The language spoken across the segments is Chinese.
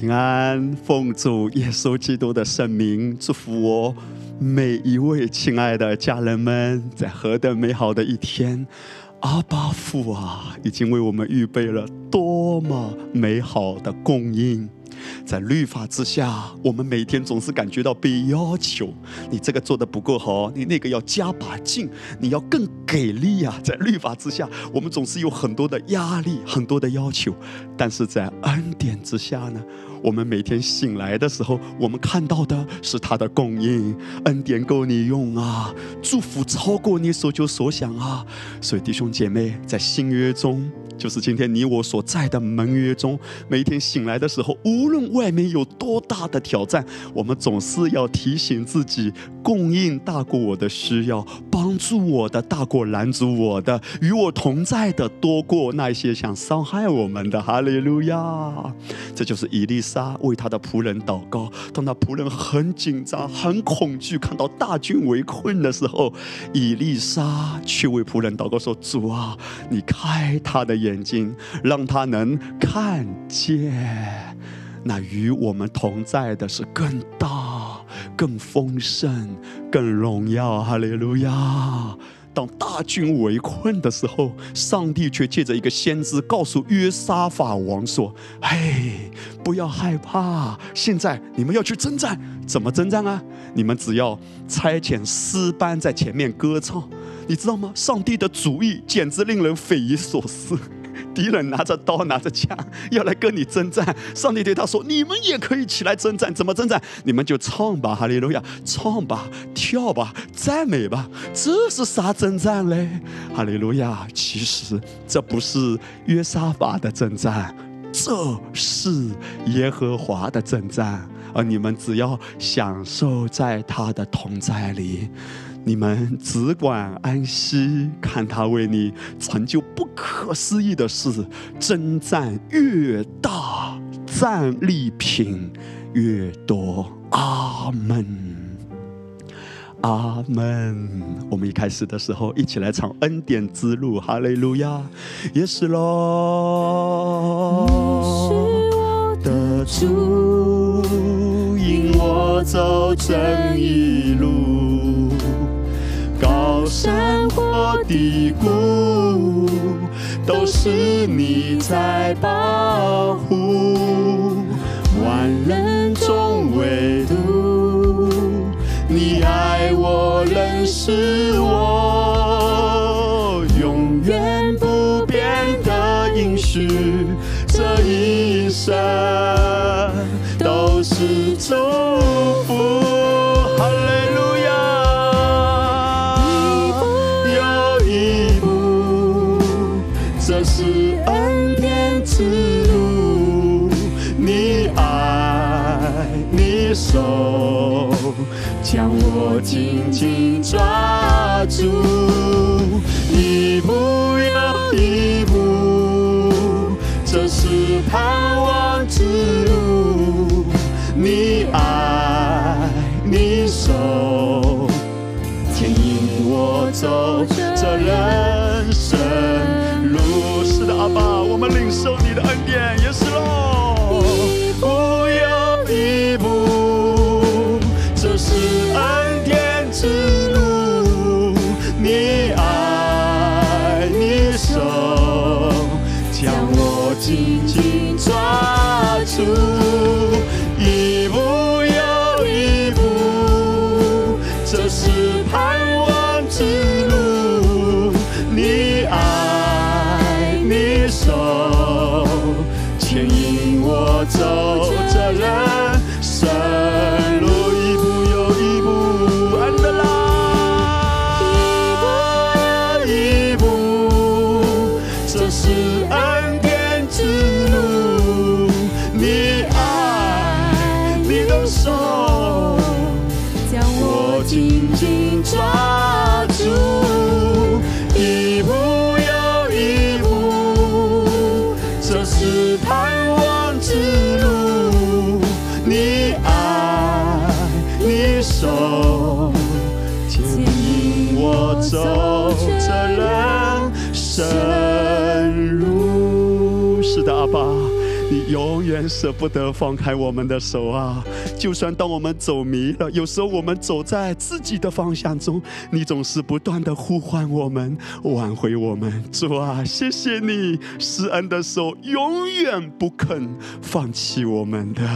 平安，奉主耶稣基督的圣名祝福我每一位亲爱的家人们，在何等美好的一天！阿巴父啊，已经为我们预备了多么美好的供应。在律法之下，我们每天总是感觉到被要求，你这个做的不够好，你那个要加把劲，你要更给力啊！在律法之下，我们总是有很多的压力，很多的要求，但是在恩典之下呢？我们每天醒来的时候，我们看到的是他的供应，恩典够你用啊，祝福超过你所求所想啊！所以弟兄姐妹，在新约中。就是今天你我所在的盟约中，每天醒来的时候，无论外面有多大的挑战，我们总是要提醒自己：供应大过我的需要，帮助我的大过拦阻我的，与我同在的多过那些想伤害我们的。哈利路亚！这就是伊丽莎为他的仆人祷告。当他仆人很紧张、很恐惧，看到大军围困的时候，伊丽莎却为仆人祷告说：“主啊，你开他的。”眼睛让他能看见，那与我们同在的是更大、更丰盛、更荣耀。哈利路亚！当大军围困的时候，上帝却借着一个先知告诉约沙法王说：“嘿，不要害怕，现在你们要去征战。怎么征战啊？你们只要差遣诗班在前面歌唱。你知道吗？上帝的主意简直令人匪夷所思。”敌人拿着刀拿着枪要来跟你征战，上帝对他说：“你们也可以起来征战，怎么征战？你们就唱吧，哈利路亚，唱吧，跳吧，赞美吧。这是啥征战嘞？哈利路亚！其实这不是约沙法的征战，这是耶和华的征战，而你们只要享受在他的同在里。”你们只管安息，看他为你成就不可思议的事。征战越大，战利品越多。阿门，阿门。我们一开始的时候，一起来唱恩典之路，哈利路亚，也是喽。是我的主，引我走正义路。高山或低谷，都是你在保护。万人中唯独你爱我，认识我，永远不变的应许，这一生都是祝将我紧紧抓住，舍不得放开我们的手啊！就算当我们走迷了，有时候我们走在自己的方向中，你总是不断的呼唤我们，挽回我们。主啊，谢谢你施恩的手永远不肯放弃我们的，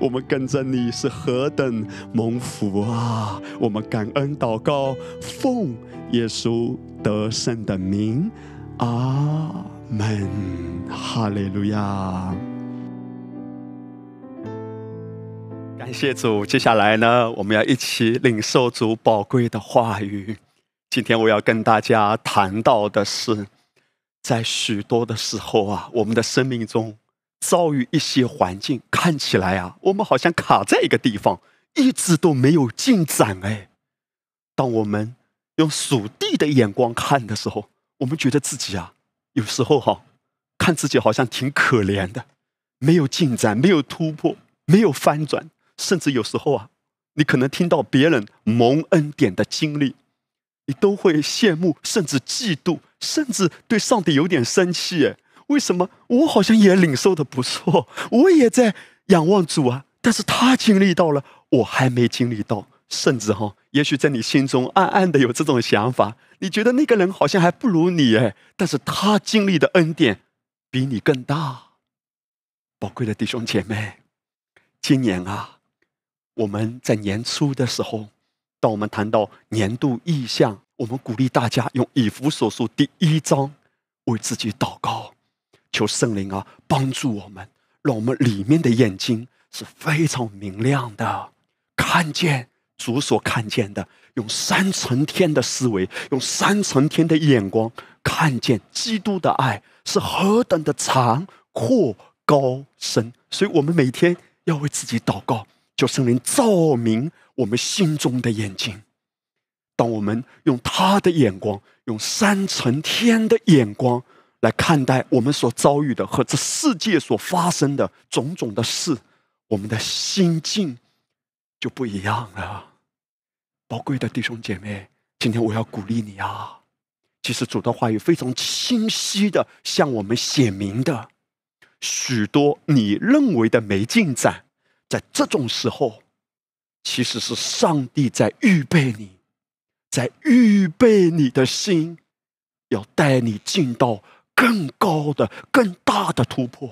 我们跟着你是何等蒙福啊！我们感恩祷告，奉耶稣得胜的名，阿门，哈利路亚。谢主，接下来呢，我们要一起领受主宝贵的话语。今天我要跟大家谈到的是，在许多的时候啊，我们的生命中遭遇一些环境，看起来啊，我们好像卡在一个地方，一直都没有进展。哎，当我们用属地的眼光看的时候，我们觉得自己啊，有时候哈，看自己好像挺可怜的，没有进展，没有突破，没有翻转。甚至有时候啊，你可能听到别人蒙恩典的经历，你都会羡慕，甚至嫉妒，甚至对上帝有点生气。哎，为什么我好像也领受的不错，我也在仰望主啊？但是他经历到了，我还没经历到。甚至哈，也许在你心中暗暗的有这种想法，你觉得那个人好像还不如你哎，但是他经历的恩典比你更大。宝贵的弟兄姐妹，今年啊。我们在年初的时候，当我们谈到年度意向，我们鼓励大家用以弗所书第一章为自己祷告，求圣灵啊帮助我们，让我们里面的眼睛是非常明亮的，看见主所看见的，用三层天的思维，用三层天的眼光，看见基督的爱是何等的长阔高深。所以，我们每天要为自己祷告。求圣灵照明我们心中的眼睛，当我们用他的眼光，用三层天的眼光来看待我们所遭遇的和这世界所发生的种种的事，我们的心境就不一样了。宝贵的弟兄姐妹，今天我要鼓励你啊！其实主的话语非常清晰的向我们写明的，许多你认为的没进展。在这种时候，其实是上帝在预备你，在预备你的心，要带你进到更高的、更大的突破。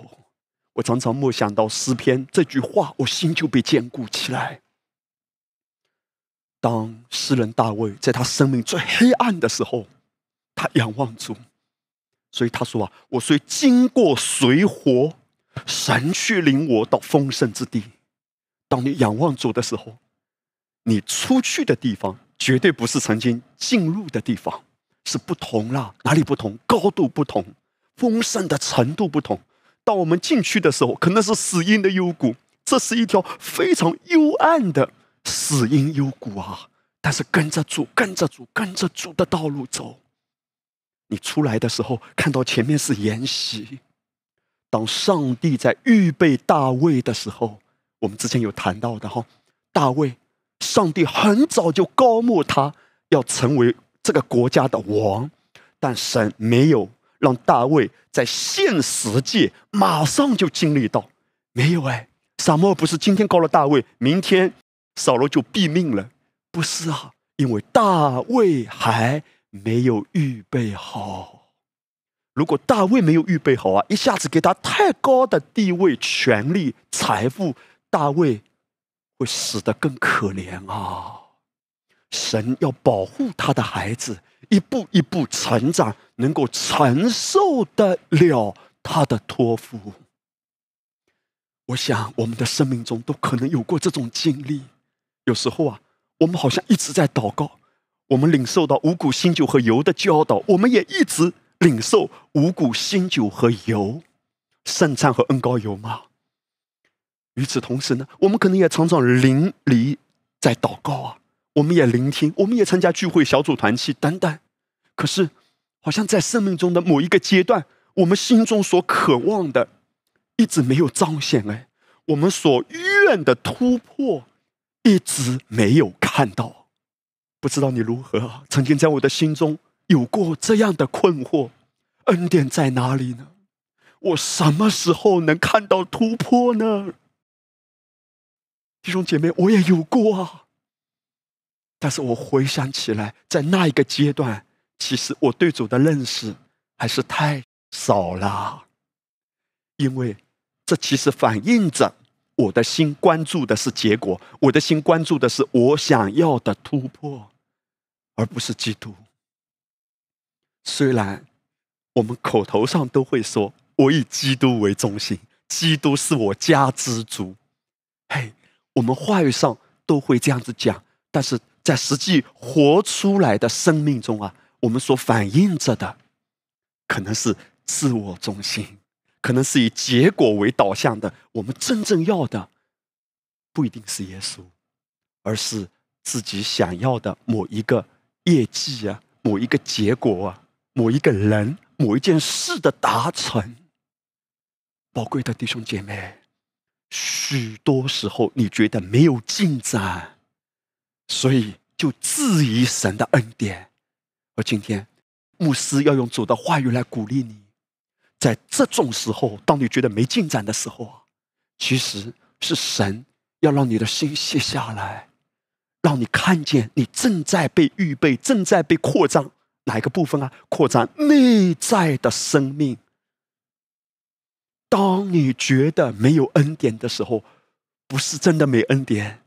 我常常默想到诗篇这句话，我心就被坚固起来。当诗人大卫在他生命最黑暗的时候，他仰望主，所以他说啊：“我虽经过水火，神却领我到丰盛之地。”当你仰望主的时候，你出去的地方绝对不是曾经进入的地方，是不同了。哪里不同？高度不同，丰盛的程度不同。当我们进去的时候，可能是死荫的幽谷，这是一条非常幽暗的死荫幽谷啊！但是跟着主，跟着主，跟着主的道路走，你出来的时候，看到前面是筵席。当上帝在预备大卫的时候。我们之前有谈到的哈，大卫，上帝很早就高牧他要成为这个国家的王，但神没有让大卫在现实界马上就经历到，没有哎，撒母不是今天高了大卫，明天扫罗就毙命了，不是啊，因为大卫还没有预备好。如果大卫没有预备好啊，一下子给他太高的地位、权力、财富。大卫会死得更可怜啊！神要保护他的孩子，一步一步成长，能够承受得了他的托付。我想，我们的生命中都可能有过这种经历。有时候啊，我们好像一直在祷告，我们领受到五谷新酒和油的教导，我们也一直领受五谷新酒和油、圣餐和恩膏油吗？与此同时呢，我们可能也常常淋漓在祷告啊，我们也聆听，我们也参加聚会、小组团契等等。可是，好像在生命中的某一个阶段，我们心中所渴望的一直没有彰显哎，我们所愿的突破一直没有看到。不知道你如何？曾经在我的心中有过这样的困惑：恩典在哪里呢？我什么时候能看到突破呢？弟兄姐妹，我也有过啊。但是我回想起来，在那一个阶段，其实我对主的认识还是太少了，因为这其实反映着我的心关注的是结果，我的心关注的是我想要的突破，而不是基督。虽然我们口头上都会说我以基督为中心，基督是我家之主，嘿，我们话语上都会这样子讲，但是在实际活出来的生命中啊，我们所反映着的，可能是自我中心，可能是以结果为导向的。我们真正要的，不一定是耶稣，而是自己想要的某一个业绩啊，某一个结果啊。某一个人、某一件事的达成，宝贵的弟兄姐妹，许多时候你觉得没有进展，所以就质疑神的恩典。而今天，牧师要用主的话语来鼓励你，在这种时候，当你觉得没进展的时候，其实是神要让你的心卸下来，让你看见你正在被预备，正在被扩张。哪一个部分啊？扩张内在的生命。当你觉得没有恩典的时候，不是真的没恩典，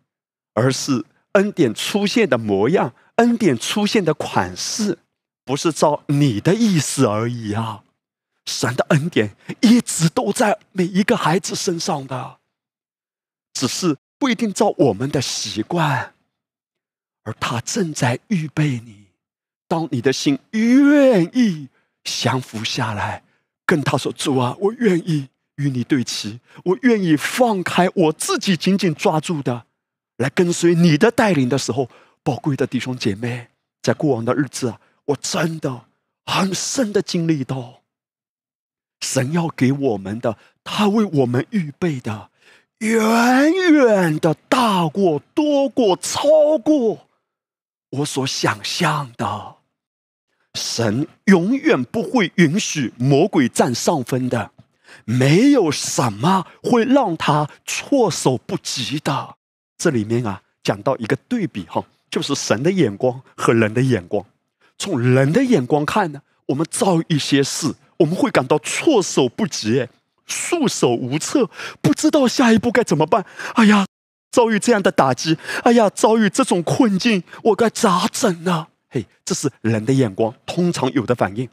而是恩典出现的模样，恩典出现的款式，不是照你的意思而已啊！神的恩典一直都在每一个孩子身上的，只是不一定照我们的习惯，而他正在预备你。当你的心愿意降服下来，跟他说：“主啊，我愿意与你对齐，我愿意放开我自己紧紧抓住的，来跟随你的带领的时候，宝贵的弟兄姐妹，在过往的日子啊，我真的很深的经历到，神要给我们的，他为我们预备的，远远的大过、多过、超过我所想象的。”神永远不会允许魔鬼占上风的，没有什么会让他措手不及的。这里面啊，讲到一个对比哈，就是神的眼光和人的眼光。从人的眼光看呢，我们遭遇一些事，我们会感到措手不及，束手无策，不知道下一步该怎么办。哎呀，遭遇这样的打击，哎呀，遭遇这种困境，我该咋整呢？嘿，这是人的眼光通常有的反应，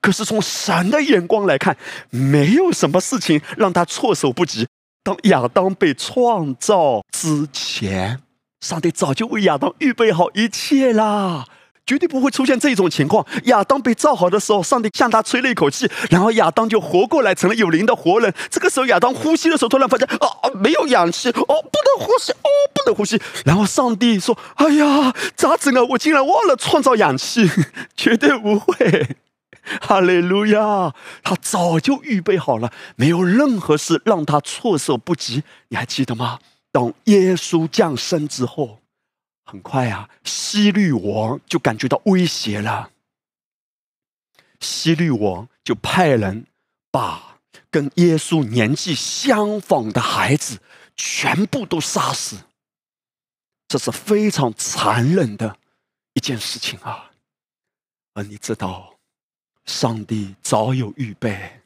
可是从神的眼光来看，没有什么事情让他措手不及。当亚当被创造之前，上帝早就为亚当预备好一切啦。绝对不会出现这种情况。亚当被造好的时候，上帝向他吹了一口气，然后亚当就活过来，成了有灵的活人。这个时候，亚当呼吸的时候，突然发现啊，没有氧气，哦，不能呼吸，哦，不能呼吸。然后上帝说：“哎呀，咋整啊？我竟然忘了创造氧气，绝对不会。”哈利路亚！他早就预备好了，没有任何事让他措手不及。你还记得吗？当耶稣降生之后。很快啊，希律王就感觉到威胁了。希律王就派人把跟耶稣年纪相仿的孩子全部都杀死。这是非常残忍的一件事情啊！而你知道，上帝早有预备，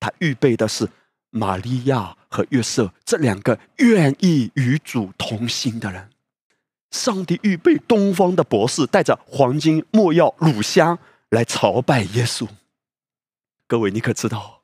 他预备的是玛利亚和约瑟这两个愿意与主同行的人。上帝预备东方的博士带着黄金、没药、乳香来朝拜耶稣。各位，你可知道，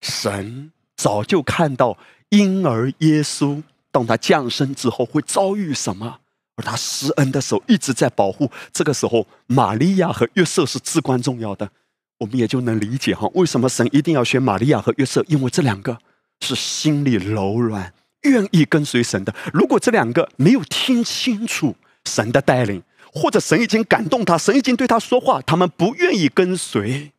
神早就看到婴儿耶稣当他降生之后会遭遇什么，而他施恩的手一直在保护。这个时候，玛利亚和约瑟是至关重要的。我们也就能理解哈，为什么神一定要选玛利亚和约瑟？因为这两个是心里柔软。愿意跟随神的，如果这两个没有听清楚神的带领，或者神已经感动他，神已经对他说话，他们不愿意跟随，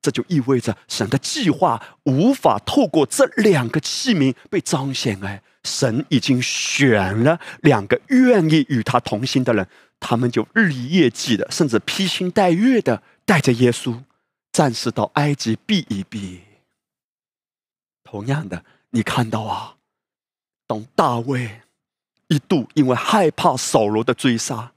这就意味着神的计划无法透过这两个器皿被彰显。哎，神已经选了两个愿意与他同行的人，他们就日以夜继的，甚至披星戴月的带着耶稣，暂时到埃及避一避。同样的，你看到啊，当大卫一度因为害怕扫罗的追杀，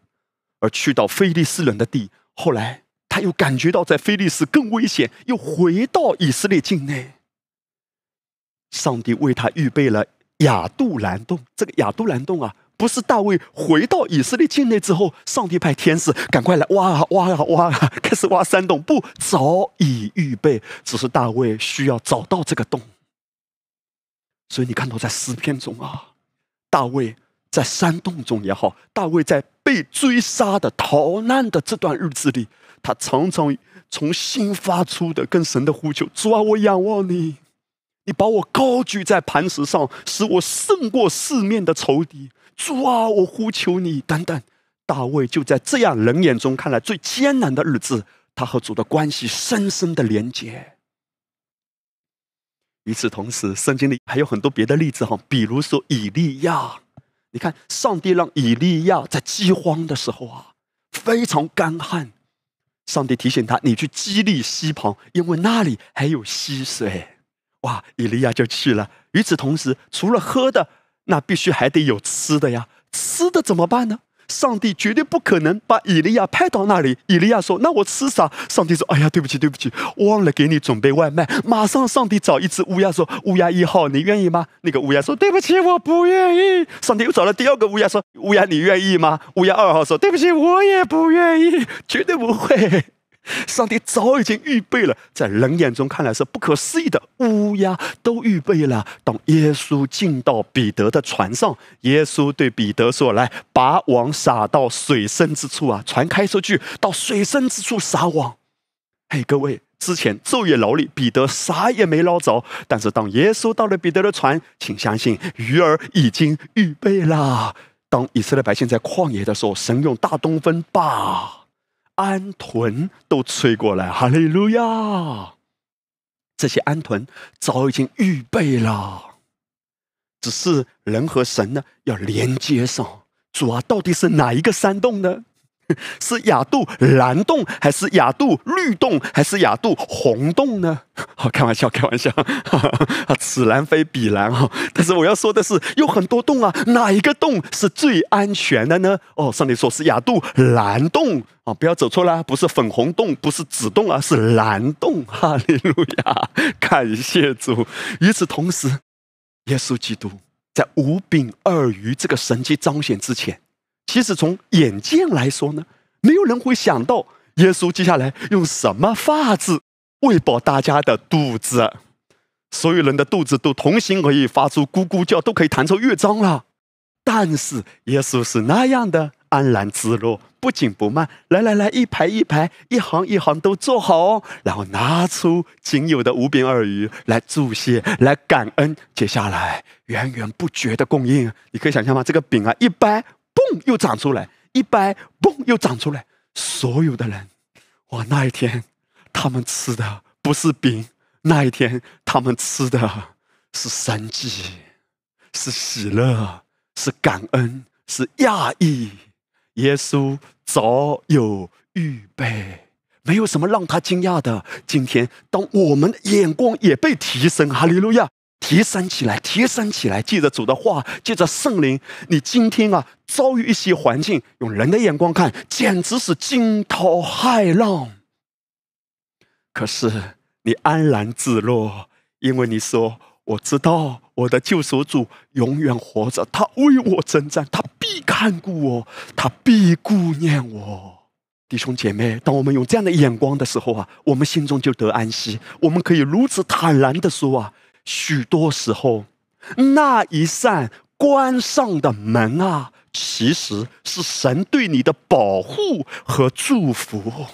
而去到非利士人的地，后来他又感觉到在非利士更危险，又回到以色列境内。上帝为他预备了亚杜兰洞，这个亚杜兰洞啊。不是大卫回到以色列境内之后，上帝派天使赶快来挖啊挖啊挖啊，开始挖山洞。不，早已预备，只是大卫需要找到这个洞。所以你看到在诗篇中啊，大卫在山洞中也好，大卫在被追杀的逃难的这段日子里，他常常从心发出的跟神的呼求：主啊，我仰望你，你把我高举在磐石上，使我胜过四面的仇敌。主啊，我呼求你！等等，大卫就在这样人眼中看来最艰难的日子，他和主的关系深深的连接。与此同时，圣经里还有很多别的例子哈，比如说以利亚。你看，上帝让以利亚在饥荒的时候啊，非常干旱。上帝提醒他：“你去基利溪旁，因为那里还有溪水。”哇，以利亚就去了。与此同时，除了喝的。那必须还得有吃的呀，吃的怎么办呢？上帝绝对不可能把以利亚派到那里。以利亚说：“那我吃啥？”上帝说：“哎呀，对不起，对不起，忘了给你准备外卖。”马上，上帝找一只乌鸦说：“乌鸦一号，你愿意吗？”那个乌鸦说：“对不起，我不愿意。”上帝又找了第二个乌鸦说：“乌鸦，你愿意吗？”乌鸦二号说：“对不起，我也不愿意，绝对不会。”上帝早已经预备了，在人眼中看来是不可思议的乌鸦都预备了。当耶稣进到彼得的船上，耶稣对彼得说：“来，把网撒到水深之处啊！船开出去，到水深之处撒网。”嘿，各位，之前昼夜劳力，彼得啥也没捞着。但是当耶稣到了彼得的船，请相信，鱼儿已经预备了。当以色列百姓在旷野的时候，神用大东风把。安屯都吹过来，哈利路亚！这些安屯早已经预备了，只是人和神呢要连接上。主啊，到底是哪一个山洞呢？是亚度蓝洞，还是亚度绿洞，还是亚度红洞呢？好，开玩笑，开玩笑，此蓝非彼蓝哈。但是我要说的是，有很多洞啊，哪一个洞是最安全的呢？哦，上帝说是亚度蓝洞啊，不要走错了，不是粉红洞，不是紫洞啊，是蓝洞。哈利路亚，感谢主。与此同时，耶稣基督在五饼二鱼这个神迹彰显之前。其实从眼见来说呢，没有人会想到耶稣接下来用什么法子喂饱大家的肚子，所有人的肚子都同心合意发出咕咕叫，都可以弹奏乐章了。但是耶稣是那样的安然自若，不紧不慢。来来来，一排一排，一行一行都做好，然后拿出仅有的五饼二鱼来祝谢，来感恩。接下来源源不绝的供应，你可以想象吗？这个饼啊，一掰。嘣，又长出来，一掰，嘣，又长出来。所有的人，哇，那一天他们吃的不是饼，那一天他们吃的是生机，是喜乐，是感恩，是讶异。耶稣早有预备，没有什么让他惊讶的。今天，当我们的眼光也被提升，哈利路亚。提升起来，提升起来！记着主的话，记着圣灵。你今天啊，遭遇一些环境，用人的眼光看，简直是惊涛骇浪。可是你安然自若，因为你说：“我知道我的救赎主永远活着，他为我征战，他必看顾我，他必顾念我。”弟兄姐妹，当我们用这样的眼光的时候啊，我们心中就得安息。我们可以如此坦然的说啊。许多时候，那一扇关上的门啊，其实是神对你的保护和祝福。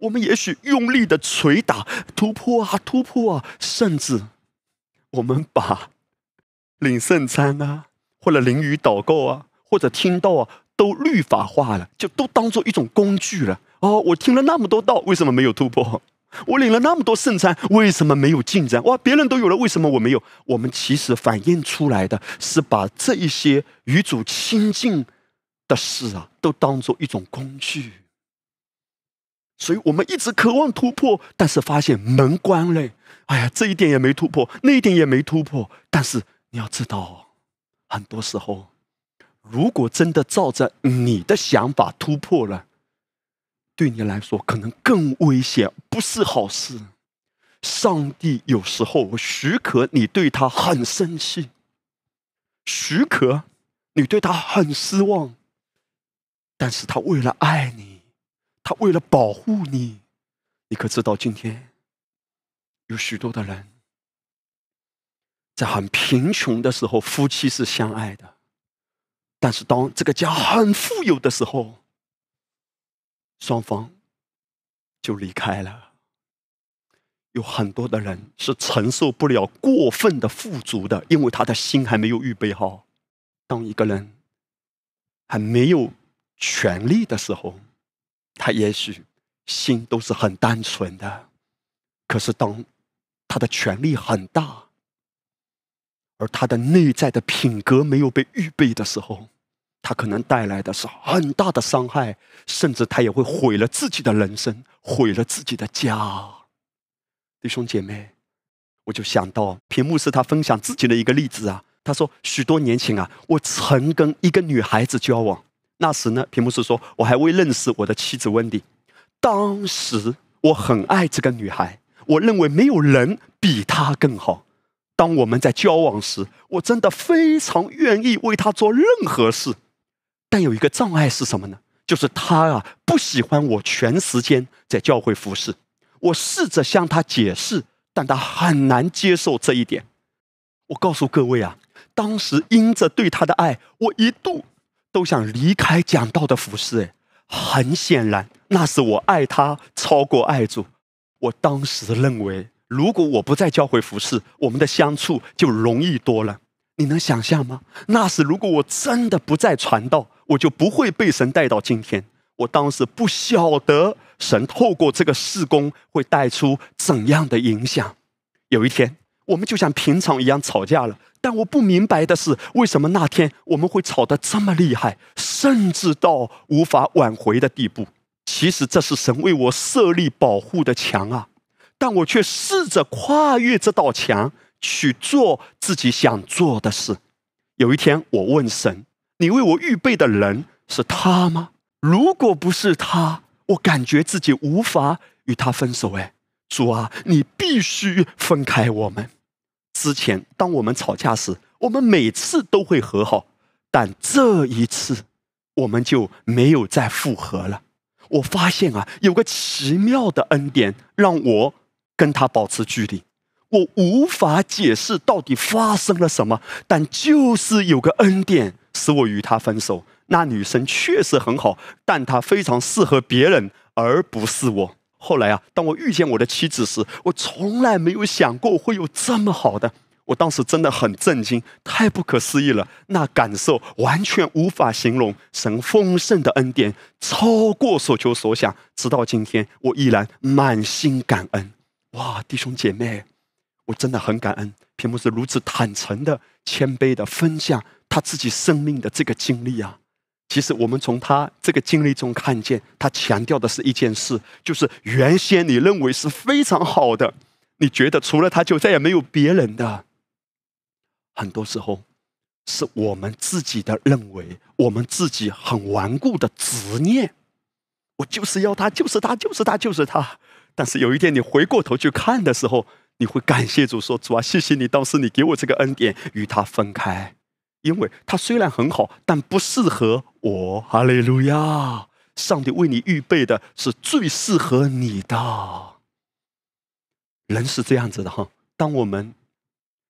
我们也许用力的捶打、突破啊、突破啊，甚至我们把领圣餐啊，或者淋雨祷告啊，或者听到啊，都律法化了，就都当做一种工具了。哦，我听了那么多道，为什么没有突破？我领了那么多圣餐，为什么没有进展？哇，别人都有了，为什么我没有？我们其实反映出来的是把这一些与主亲近的事啊，都当做一种工具。所以我们一直渴望突破，但是发现门关了。哎呀，这一点也没突破，那一点也没突破。但是你要知道，很多时候，如果真的照着你的想法突破了，对你来说可能更危险，不是好事。上帝有时候许可你对他很生气，许可你对他很失望，但是他为了爱你，他为了保护你，你可知道今天？有许多的人，在很贫穷的时候，夫妻是相爱的；但是当这个家很富有的时候，双方就离开了。有很多的人是承受不了过分的富足的，因为他的心还没有预备好。当一个人还没有权利的时候，他也许心都是很单纯的。可是当他的权力很大，而他的内在的品格没有被预备的时候，他可能带来的是很大的伤害，甚至他也会毁了自己的人生，毁了自己的家。弟兄姐妹，我就想到屏幕是他分享自己的一个例子啊。他说，许多年前啊，我曾跟一个女孩子交往，那时呢，屏幕是说我还未认识我的妻子温迪，当时我很爱这个女孩。我认为没有人比她更好。当我们在交往时，我真的非常愿意为她做任何事。但有一个障碍是什么呢？就是他啊不喜欢我全时间在教会服侍。我试着向他解释，但他很难接受这一点。我告诉各位啊，当时因着对他的爱，我一度都想离开讲道的服侍。哎，很显然，那是我爱他超过爱主。我当时认为，如果我不在教会服侍，我们的相处就容易多了。你能想象吗？那时如果我真的不再传道，我就不会被神带到今天。我当时不晓得神透过这个事工会带出怎样的影响。有一天，我们就像平常一样吵架了，但我不明白的是，为什么那天我们会吵得这么厉害，甚至到无法挽回的地步。其实这是神为我设立保护的墙啊，但我却试着跨越这道墙去做自己想做的事。有一天，我问神：“你为我预备的人是他吗？如果不是他，我感觉自己无法与他分手。”哎，主啊，你必须分开我们。之前当我们吵架时，我们每次都会和好，但这一次我们就没有再复合了。我发现啊，有个奇妙的恩典让我跟他保持距离。我无法解释到底发生了什么，但就是有个恩典使我与他分手。那女生确实很好，但她非常适合别人，而不是我。后来啊，当我遇见我的妻子时，我从来没有想过会有这么好的。我当时真的很震惊，太不可思议了，那感受完全无法形容。神丰盛的恩典超过所求所想，直到今天，我依然满心感恩。哇，弟兄姐妹，我真的很感恩。屏幕是如此坦诚的、谦卑的分享他自己生命的这个经历啊。其实我们从他这个经历中看见，他强调的是一件事，就是原先你认为是非常好的，你觉得除了他就再也没有别人的。很多时候，是我们自己的认为，我们自己很顽固的执念。我就是要他，就是他，就是他，就是他。但是有一天你回过头去看的时候，你会感谢主，说主啊，谢谢你当时你给我这个恩典，与他分开，因为他虽然很好，但不适合我。哈利路亚！上帝为你预备的是最适合你的。人是这样子的哈，当我们。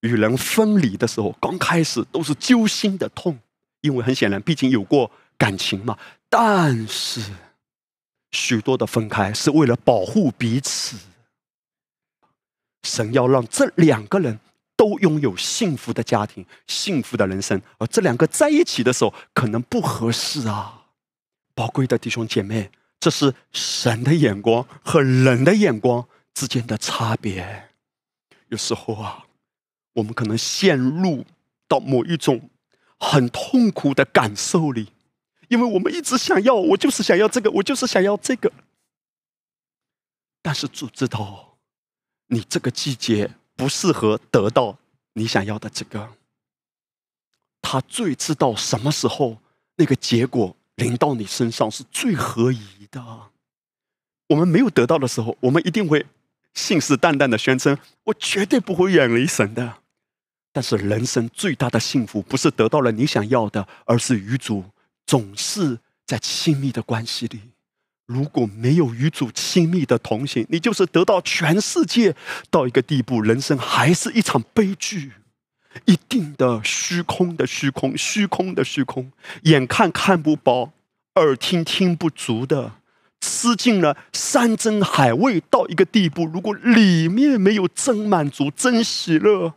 与人分离的时候，刚开始都是揪心的痛，因为很显然，毕竟有过感情嘛。但是，许多的分开是为了保护彼此。神要让这两个人都拥有幸福的家庭、幸福的人生，而这两个在一起的时候，可能不合适啊。宝贵的弟兄姐妹，这是神的眼光和人的眼光之间的差别。有时候啊。我们可能陷入到某一种很痛苦的感受里，因为我们一直想要，我就是想要这个，我就是想要这个。但是主知道，你这个季节不适合得到你想要的这个。他最知道什么时候那个结果临到你身上是最合宜的。我们没有得到的时候，我们一定会信誓旦旦的宣称：“我绝对不会远离神的。”但是人生最大的幸福，不是得到了你想要的，而是与主总是在亲密的关系里。如果没有与主亲密的同行，你就是得到全世界到一个地步，人生还是一场悲剧，一定的虚空的虚空，虚空的虚空，眼看看不饱，耳听听不足的，吃尽了山珍海味到一个地步，如果里面没有真满足、真喜乐，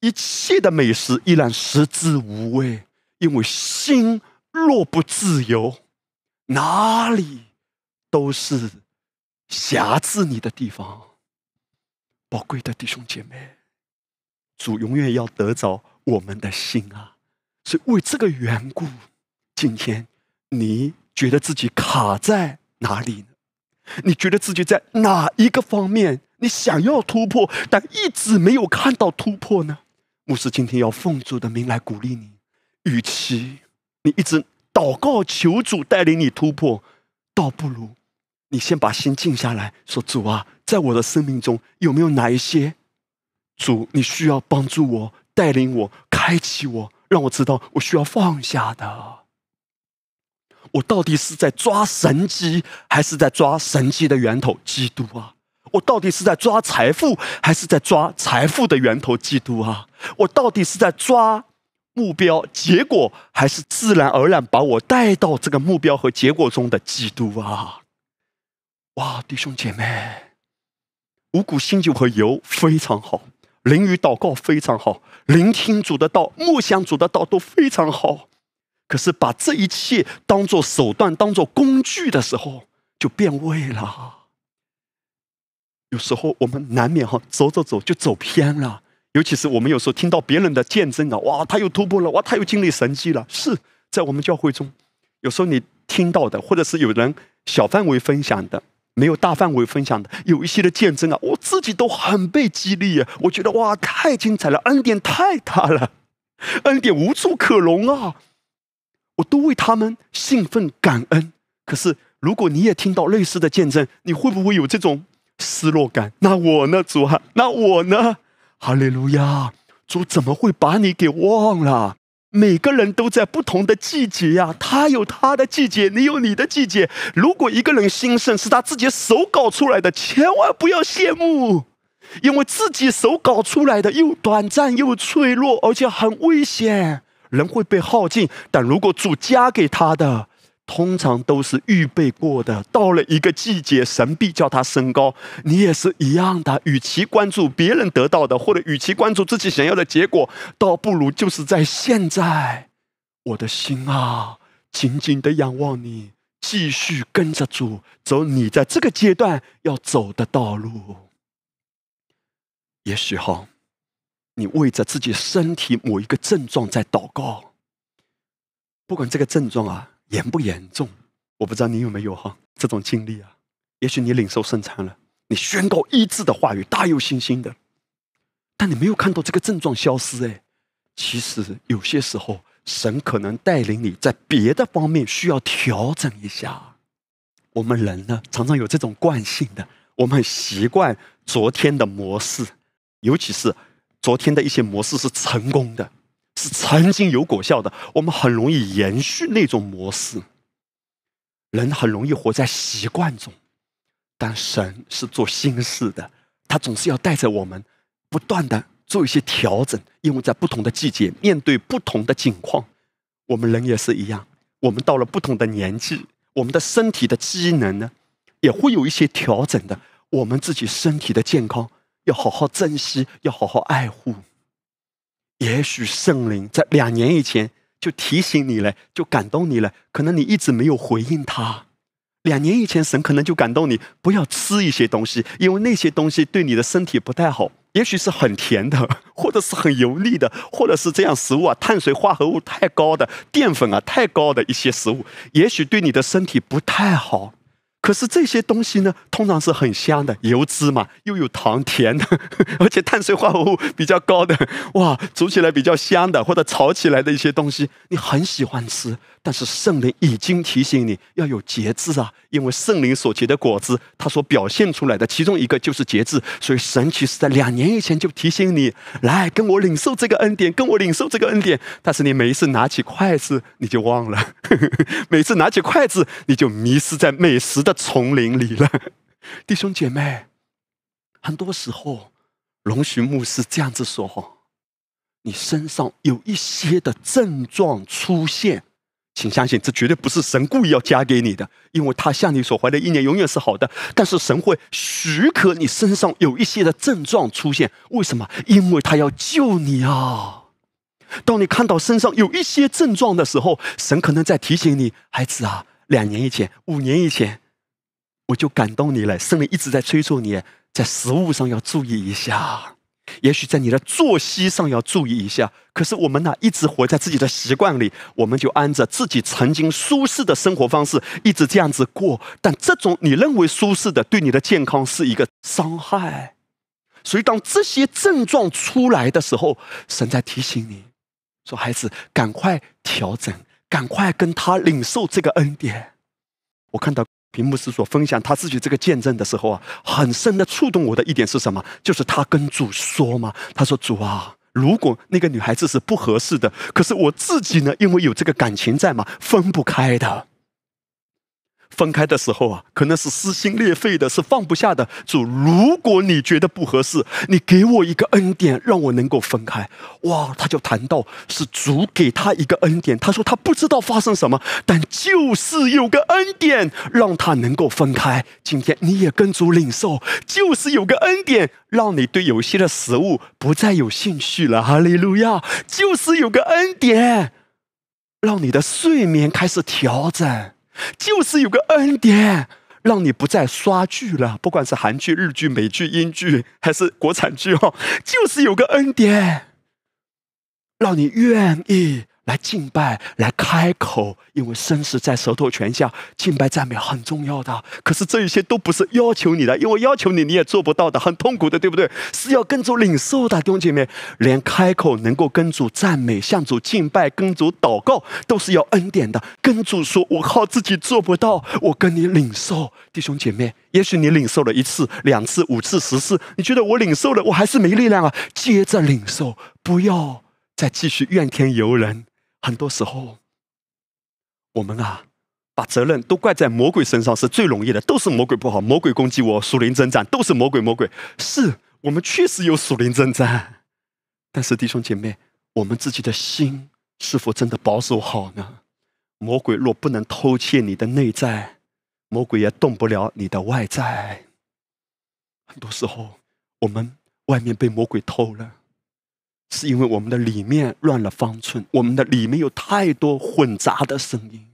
一切的美食依然食之无味，因为心若不自由。哪里都是辖制你的地方，宝贵的弟兄姐妹，主永远要得着我们的心啊！所以为这个缘故，今天你觉得自己卡在哪里呢？你觉得自己在哪一个方面你想要突破，但一直没有看到突破呢？牧师今天要奉主的名来鼓励你，与其你一直。祷告求主带领你突破，倒不如你先把心静下来说：“主啊，在我的生命中有没有哪一些主你需要帮助我、带领我、开启我，让我知道我需要放下的？我到底是在抓神机，还是在抓神机的源头——基督啊？我到底是在抓财富，还是在抓财富的源头——基督啊？我到底是在抓？”目标、结果，还是自然而然把我带到这个目标和结果中的基督啊！哇，弟兄姐妹，五谷新酒和油非常好，淋雨祷告非常好，聆听主的道、默想主的道都非常好。可是把这一切当做手段、当做工具的时候，就变味了。有时候我们难免哈，走走走就走偏了。尤其是我们有时候听到别人的见证啊，哇，他又突破了，哇，他又经历神迹了。是在我们教会中，有时候你听到的，或者是有人小范围分享的，没有大范围分享的，有一些的见证啊，我自己都很被激励啊。我觉得哇，太精彩了，恩典太大了，恩典无处可容啊，我都为他们兴奋感恩。可是如果你也听到类似的见证，你会不会有这种失落感？那我呢，主啊，那我呢？哈利路亚！主怎么会把你给忘了？每个人都在不同的季节呀，他有他的季节，你有你的季节。如果一个人兴盛是他自己手搞出来的，千万不要羡慕，因为自己手搞出来的又短暂又脆弱，而且很危险，人会被耗尽。但如果主加给他的，通常都是预备过的，到了一个季节，神必叫他升高。你也是一样的，与其关注别人得到的，或者与其关注自己想要的结果，倒不如就是在现在，我的心啊，紧紧的仰望你，继续跟着主走你在这个阶段要走的道路。也许哈，你为着自己身体某一个症状在祷告，不管这个症状啊。严不严重？我不知道你有没有哈这种经历啊？也许你领受圣餐了，你宣告医治的话语，大有信心的，但你没有看到这个症状消失哎。其实有些时候，神可能带领你在别的方面需要调整一下。我们人呢，常常有这种惯性的，我们习惯昨天的模式，尤其是昨天的一些模式是成功的。是曾经有果效的，我们很容易延续那种模式。人很容易活在习惯中，但神是做新事的，他总是要带着我们不断的做一些调整，因为在不同的季节面对不同的境况，我们人也是一样。我们到了不同的年纪，我们的身体的机能呢，也会有一些调整的。我们自己身体的健康要好好珍惜，要好好爱护。也许圣灵在两年以前就提醒你了，就感动你了。可能你一直没有回应他。两年以前，神可能就感动你不要吃一些东西，因为那些东西对你的身体不太好。也许是很甜的，或者是很油腻的，或者是这样食物啊，碳水化合物太高的、淀粉啊太高的一些食物，也许对你的身体不太好。可是这些东西呢，通常是很香的，油脂嘛，又有糖甜的，而且碳水化合物比较高的，哇，煮起来比较香的，或者炒起来的一些东西，你很喜欢吃。但是圣灵已经提醒你要有节制啊，因为圣灵所结的果子，它所表现出来的其中一个就是节制。所以神其实在两年以前就提醒你，来跟我领受这个恩典，跟我领受这个恩典。但是你每一次拿起筷子，你就忘了；每次拿起筷子，你就迷失在美食的丛林里了。弟兄姐妹，很多时候，龙寻牧师这样子说：哈，你身上有一些的症状出现。请相信，这绝对不是神故意要加给你的，因为他向你所怀的意念永远是好的。但是神会许可你身上有一些的症状出现，为什么？因为他要救你啊！当你看到身上有一些症状的时候，神可能在提醒你，孩子啊，两年以前、五年以前，我就感动你了。圣灵一直在催促你，在食物上要注意一下。也许在你的作息上要注意一下，可是我们呢，一直活在自己的习惯里，我们就按着自己曾经舒适的生活方式一直这样子过。但这种你认为舒适的，对你的健康是一个伤害。所以，当这些症状出来的时候，神在提醒你说：“孩子，赶快调整，赶快跟他领受这个恩典。”我看到。屏幕是所分享他自己这个见证的时候啊，很深的触动我的一点是什么？就是他跟主说嘛，他说：“主啊，如果那个女孩子是不合适的，可是我自己呢，因为有这个感情在嘛，分不开的。”分开的时候啊，可能是撕心裂肺的，是放不下的。主，如果你觉得不合适，你给我一个恩典，让我能够分开。哇，他就谈到是主给他一个恩典。他说他不知道发生什么，但就是有个恩典让他能够分开。今天你也跟主领受，就是有个恩典让你对有些的食物不再有兴趣了。哈利路亚！就是有个恩典，让你的睡眠开始调整。就是有个恩典，让你不再刷剧了，不管是韩剧、日剧、美剧、英剧，还是国产剧哦，就是有个恩典，让你愿意。来敬拜，来开口，因为生死在舌头泉下，敬拜赞美很重要的。可是这一些都不是要求你的，因为要求你你也做不到的，很痛苦的，对不对？是要跟主领受的，弟兄姐妹，连开口能够跟主赞美、向主敬拜、跟主祷告，都是要恩典的。跟主说，我靠自己做不到，我跟你领受，弟兄姐妹，也许你领受了一次、两次、五次、十次，你觉得我领受了，我还是没力量啊，接着领受，不要再继续怨天尤人。很多时候，我们啊，把责任都怪在魔鬼身上是最容易的，都是魔鬼不好，魔鬼攻击我，属灵征战都是魔鬼，魔鬼是我们确实有属灵征战，但是弟兄姐妹，我们自己的心是否真的保守好呢？魔鬼若不能偷窃你的内在，魔鬼也动不了你的外在。很多时候，我们外面被魔鬼偷了。是因为我们的里面乱了方寸，我们的里面有太多混杂的声音。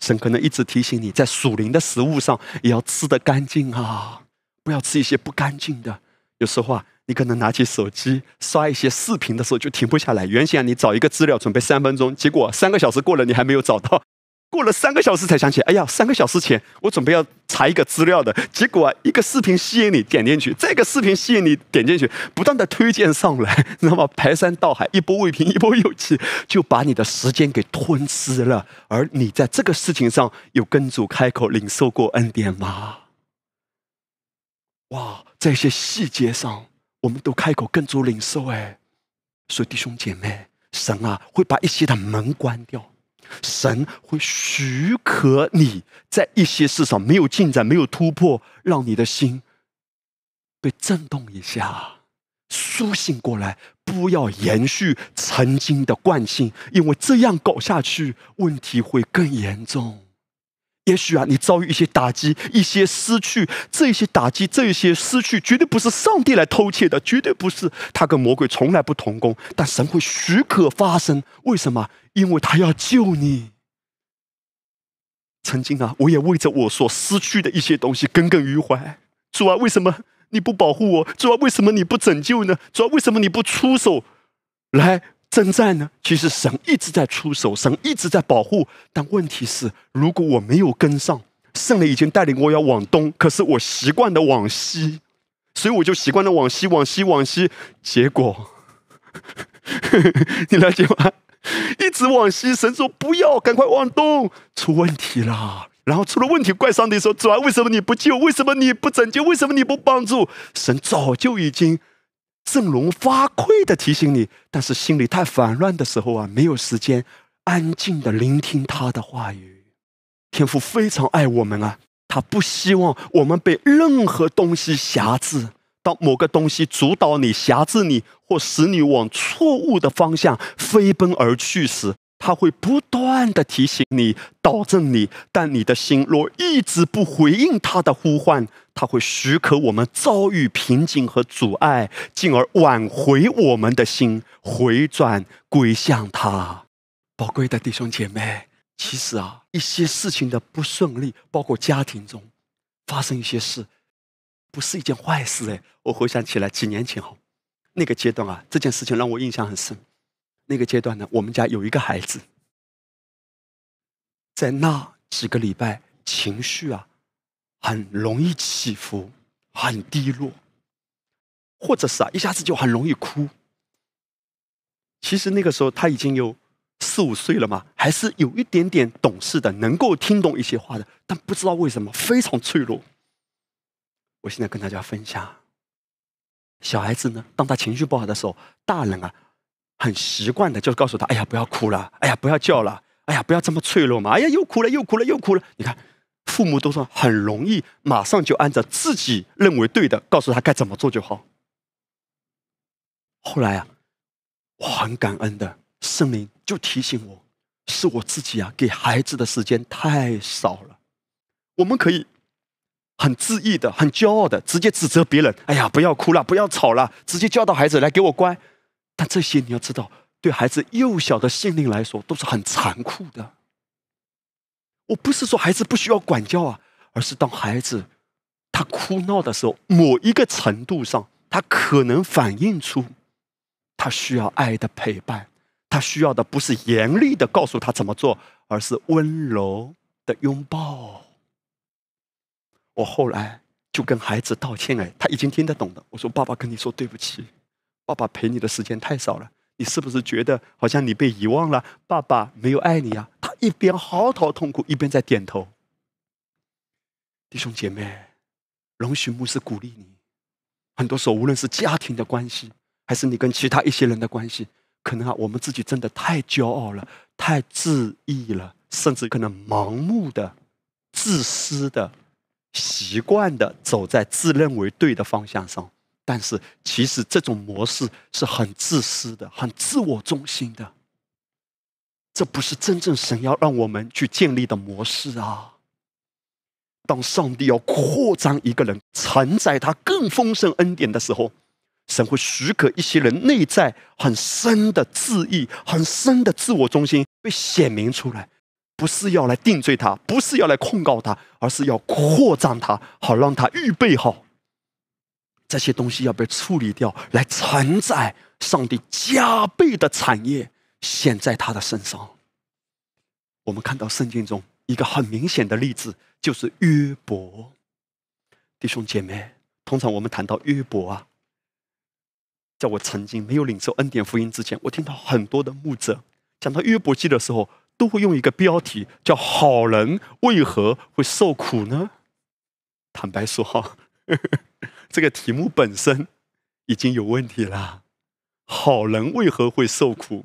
神可能一直提醒你在属灵的食物上也要吃得干净啊，不要吃一些不干净的。有时候啊，你可能拿起手机刷一些视频的时候就停不下来。原先你找一个资料准备三分钟，结果三个小时过了你还没有找到。过了三个小时才想起，哎呀，三个小时前我准备要查一个资料的，结果，一个视频吸引你点进去，这个视频吸引你点进去，不断的推荐上来，知道吗？排山倒海，一波未平，一波又起，就把你的时间给吞吃了。而你在这个事情上有跟主开口领受过恩典吗？哇，在一些细节上，我们都开口跟主领受哎，所以弟兄姐妹，神啊会把一些的门关掉。神会许可你在一些事上没有进展、没有突破，让你的心被震动一下，苏醒过来。不要延续曾经的惯性，因为这样搞下去，问题会更严重。也许啊，你遭遇一些打击、一些失去，这些打击、这些失去，绝对不是上帝来偷窃的，绝对不是。他跟魔鬼从来不同工，但神会许可发生。为什么？因为他要救你。曾经啊，我也为着我所失去的一些东西耿耿于怀。主啊，为什么你不保护我？主啊，为什么你不拯救呢？主啊，为什么你不出手来？征战呢？其实神一直在出手，神一直在保护。但问题是，如果我没有跟上，圣灵已经带领我要往东，可是我习惯的往西，所以我就习惯的往西，往西，往西。结果，你了解吗？一直往西，神说不要，赶快往东，出问题了。然后出了问题，怪上帝说：“主啊，为什么你不救？为什么你不拯救？为什么你不帮助？”神早就已经振聋发聩的提醒你，但是心里太烦乱的时候啊，没有时间安静的聆听他的话语。天父非常爱我们啊，他不希望我们被任何东西辖制。当某个东西主导你、辖制你，或使你往错误的方向飞奔而去时，他会不断的提醒你、导正你。但你的心若一直不回应他的呼唤，他会许可我们遭遇瓶颈和阻碍，进而挽回我们的心，回转归向他。宝贵的弟兄姐妹，其实啊，一些事情的不顺利，包括家庭中发生一些事。不是一件坏事哎！我回想起来，几年前后，那个阶段啊，这件事情让我印象很深。那个阶段呢，我们家有一个孩子，在那几个礼拜，情绪啊，很容易起伏，很低落，或者是啊，一下子就很容易哭。其实那个时候他已经有四五岁了嘛，还是有一点点懂事的，能够听懂一些话的，但不知道为什么非常脆弱。我现在跟大家分享，小孩子呢，当他情绪不好的时候，大人啊，很习惯的就告诉他：“哎呀，不要哭了，哎呀，不要叫了，哎呀，不要这么脆弱嘛，哎呀，又哭了，又哭了，又哭了。”你看，父母都说很容易，马上就按照自己认为对的，告诉他该怎么做就好。后来啊，我很感恩的，圣灵就提醒我，是我自己啊，给孩子的时间太少了。我们可以。很自意的，很骄傲的，直接指责别人。哎呀，不要哭了，不要吵了，直接教导孩子来给我乖。但这些你要知道，对孩子幼小的心灵来说都是很残酷的。我不是说孩子不需要管教啊，而是当孩子他哭闹的时候，某一个程度上，他可能反映出他需要爱的陪伴，他需要的不是严厉的告诉他怎么做，而是温柔的拥抱。我后来就跟孩子道歉哎，他已经听得懂的。我说：“爸爸跟你说对不起，爸爸陪你的时间太少了。你是不是觉得好像你被遗忘了？爸爸没有爱你啊？”他一边嚎啕痛哭，一边在点头。弟兄姐妹，容许牧师鼓励你。很多时候，无论是家庭的关系，还是你跟其他一些人的关系，可能啊，我们自己真的太骄傲了，太自意了，甚至可能盲目的、自私的。习惯的走在自认为对的方向上，但是其实这种模式是很自私的、很自我中心的。这不是真正神要让我们去建立的模式啊！当上帝要扩张一个人、承载他更丰盛恩典的时候，神会许可一些人内在很深的自义、很深的自我中心被显明出来。不是要来定罪他，不是要来控告他，而是要扩张他，好让他预备好这些东西要被处理掉，来承载上帝加倍的产业显在他的身上。我们看到圣经中一个很明显的例子，就是约伯。弟兄姐妹，通常我们谈到约伯啊，在我曾经没有领受恩典福音之前，我听到很多的牧者讲到约伯记的时候。都会用一个标题叫“好人为何会受苦呢？”坦白说，哈，这个题目本身已经有问题了。好人为何会受苦？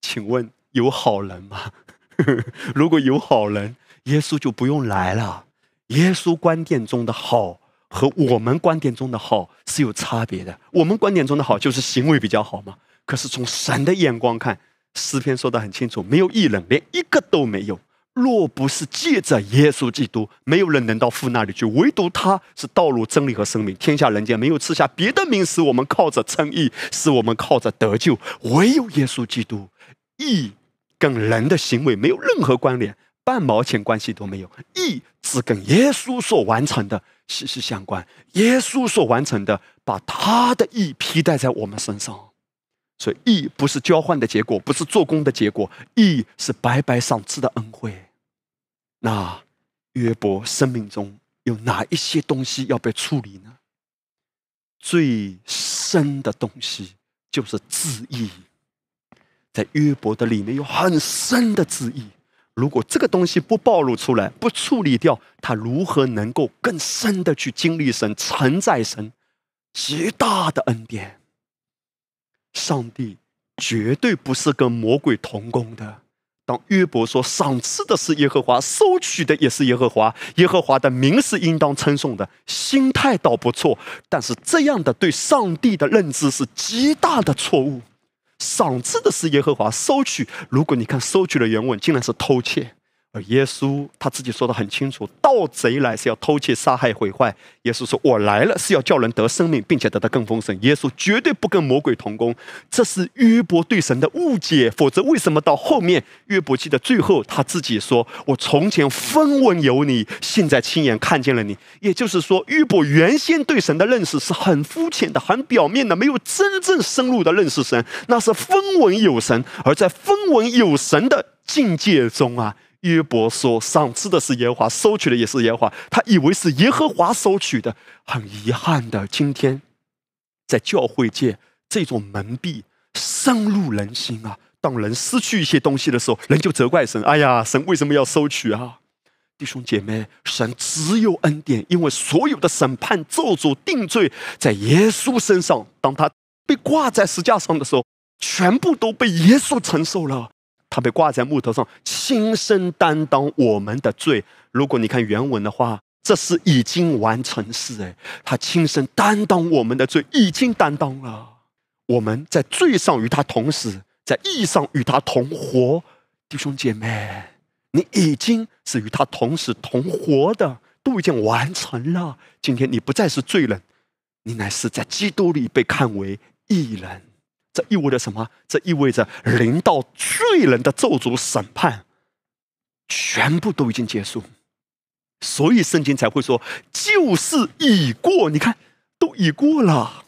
请问有好人吗？如果有好人，耶稣就不用来了。耶稣观点中的好和我们观点中的好是有差别的。我们观点中的好就是行为比较好嘛。可是从神的眼光看。诗篇说的很清楚，没有一人，连一个都没有。若不是借着耶稣基督，没有人能到父那里去。唯独他是道路、真理和生命。天下人间没有赐下别的名，使我们靠着称义，使我们靠着得救。唯有耶稣基督，义跟人的行为没有任何关联，半毛钱关系都没有。义只跟耶稣所完成的息息相关。耶稣所完成的，把他的义披戴在我们身上。所以义不是交换的结果，不是做工的结果，义是白白赏赐的恩惠。那约伯生命中有哪一些东西要被处理呢？最深的东西就是自义，在约伯的里面有很深的自义。如果这个东西不暴露出来，不处理掉，他如何能够更深的去经历神、承载神极大的恩典？上帝绝对不是跟魔鬼同工的。当约伯说：“赏赐的是耶和华，收取的也是耶和华，耶和华的名是应当称颂的。”心态倒不错，但是这样的对上帝的认知是极大的错误。赏赐的是耶和华，收取。如果你看收取的原文，竟然是偷窃。而耶稣他自己说的很清楚：盗贼来是要偷窃、杀害、毁坏。耶稣说：“我来了是要叫人得生命，并且得到更丰盛。”耶稣绝对不跟魔鬼同工，这是约伯对神的误解。否则，为什么到后面约伯记的最后他自己说：“我从前分文有你，现在亲眼看见了你。”也就是说，约伯原先对神的认识是很肤浅的、很表面的，没有真正深入的认识神。那是分文有神，而在分文有神的境界中啊。约伯说：“赏赐的是耶和华，收取的也是耶和华。”他以为是耶和华收取的。很遗憾的，今天在教会界，这种蒙蔽深入人心啊！当人失去一些东西的时候，人就责怪神：“哎呀，神为什么要收取啊？”弟兄姐妹，神只有恩典，因为所有的审判、咒诅、定罪在耶稣身上。当他被挂在石架上的时候，全部都被耶稣承受了。他被挂在木头上，亲身担当我们的罪。如果你看原文的话，这是已经完成式。哎，他亲身担当我们的罪，已经担当了。我们在罪上与他同死，在义上与他同活。弟兄姐妹，你已经是与他同死同活的，都已经完成了。今天你不再是罪人，你乃是在基督里被看为义人。这意味着什么？这意味着临到罪人的咒诅审判，全部都已经结束，所以圣经才会说旧事已过。你看，都已过了，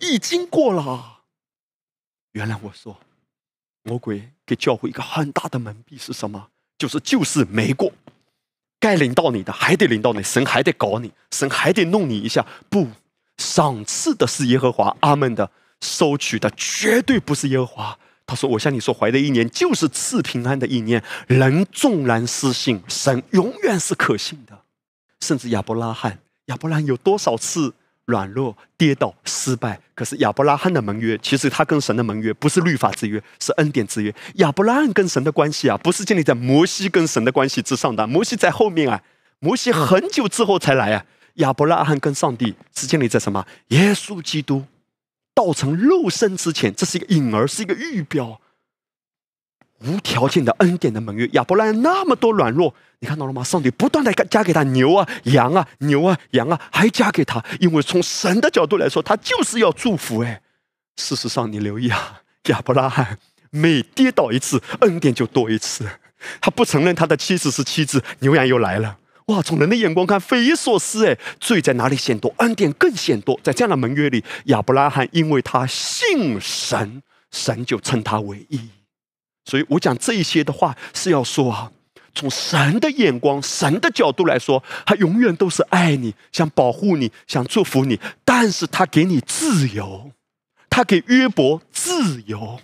已经过了。原来我说，魔鬼给教会一个很大的蒙蔽是什么？就是旧事没过，该领到你的还得领到你，神还得搞你，神还得弄你一下。不，赏赐的是耶和华，阿门的。收取的绝对不是耶和华。他说：“我向你说，怀的一年就是赐平安的一年。人纵然失信，神永远是可信的。甚至亚伯拉罕，亚伯拉罕有多少次软弱、跌倒、失败？可是亚伯拉罕的盟约，其实他跟神的盟约不是律法之约，是恩典之约。亚伯拉罕跟神的关系啊，不是建立在摩西跟神的关系之上的。摩西在后面啊，摩西很久之后才来啊。亚伯拉罕跟上帝是建立在什么？耶稣基督。”道成肉身之前，这是一个影儿，是一个预表，无条件的恩典的盟约。亚伯拉罕那么多软弱，你看到了吗？上帝不断的加给他牛啊、羊啊、牛啊、羊啊，还加给他，因为从神的角度来说，他就是要祝福。哎，事实上，你留意啊，亚伯拉罕每跌倒一次，恩典就多一次。他不承认他的妻子是妻子，牛羊又来了。哇！从人的眼光看，匪夷所思哎，罪在哪里显多，恩典更显多。在这样的盟约里，亚伯拉罕因为他信神，神就称他为义。所以我讲这一些的话，是要说啊，从神的眼光、神的角度来说，他永远都是爱你，想保护你，想祝福你。但是他给你自由，他给约伯自由。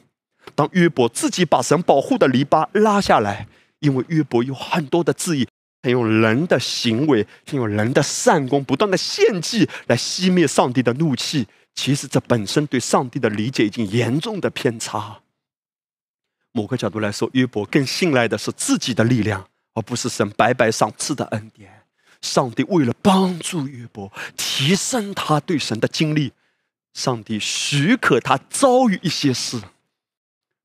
当约伯自己把神保护的篱笆拉下来，因为约伯有很多的质疑。用人的行为，用人的善功，不断的献祭来熄灭上帝的怒气。其实这本身对上帝的理解已经严重的偏差。某个角度来说，约伯更信赖的是自己的力量，而不是神白白赏赐的恩典。上帝为了帮助约伯，提升他对神的经历，上帝许可他遭遇一些事。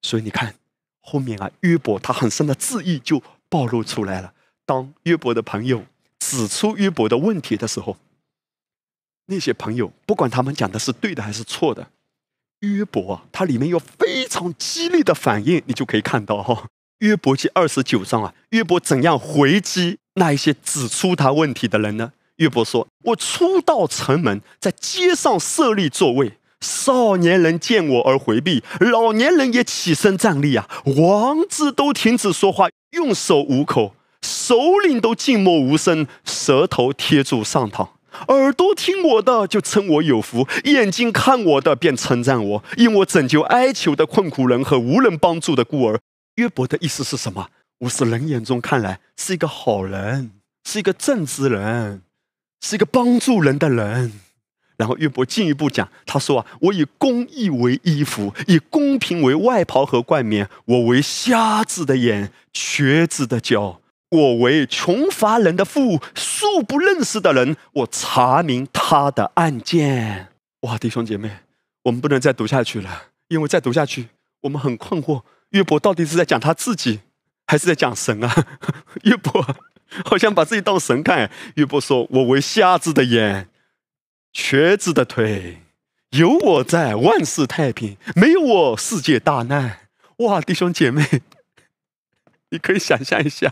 所以你看后面啊，约伯他很深的自意就暴露出来了。当约伯的朋友指出约伯的问题的时候，那些朋友不管他们讲的是对的还是错的，约伯啊，他里面有非常激烈的反应，你就可以看到哈。约伯记二十九章啊，约伯怎样回击那一些指出他问题的人呢？约伯说：“我初到城门，在街上设立座位，少年人见我而回避，老年人也起身站立啊，王子都停止说话，用手捂口。”首领都静默无声，舌头贴住上膛。耳朵听我的，就称我有福；眼睛看我的，便称赞我，因我拯救哀求的困苦人和无人帮助的孤儿。约伯的意思是什么？我是人眼中看来是一个好人，是一个正直人，是一个帮助人的人。然后约伯进一步讲，他说啊，我以公义为衣服，以公平为外袍和冠冕，我为瞎子的眼，瘸子的脚。我为穷乏人的父，素不认识的人，我查明他的案件。哇，弟兄姐妹，我们不能再读下去了，因为再读下去，我们很困惑：约伯到底是在讲他自己，还是在讲神啊？约伯好像把自己当神看。约伯说：“我为瞎子的眼，瘸子的腿，有我在，万事太平；没有我，世界大难。”哇，弟兄姐妹，你可以想象一下。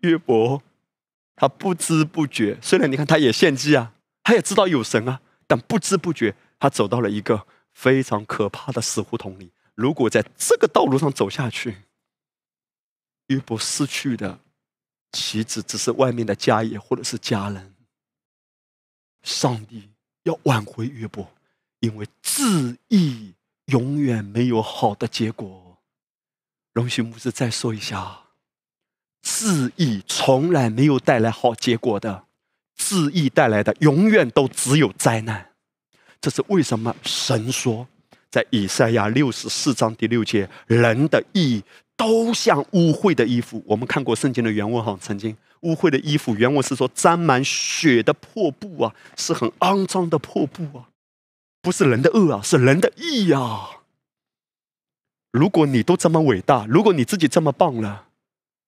约伯，他不知不觉，虽然你看他也献祭啊，他也知道有神啊，但不知不觉，他走到了一个非常可怕的死胡同里。如果在这个道路上走下去，约伯失去的岂止只是外面的家业或者是家人？上帝要挽回约伯，因为自义永远没有好的结果。容许牧师再说一下。自义从来没有带来好结果的，自义带来的永远都只有灾难。这是为什么？神说，在以赛亚六十四章第六节，人的义都像污秽的衣服。我们看过圣经的原文哈，曾经污秽的衣服，原文是说沾满血的破布啊，是很肮脏的破布啊，不是人的恶啊，是人的义啊。如果你都这么伟大，如果你自己这么棒了。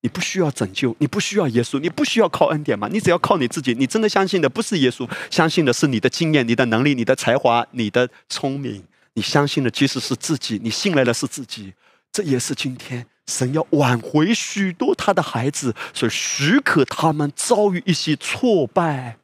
你不需要拯救，你不需要耶稣，你不需要靠恩典吗？你只要靠你自己。你真的相信的不是耶稣，相信的是你的经验、你的能力、你的才华、你的聪明。你相信的其实是自己，你信赖的是自己。这也是今天神要挽回许多他的孩子，所以许可他们遭遇一些挫败，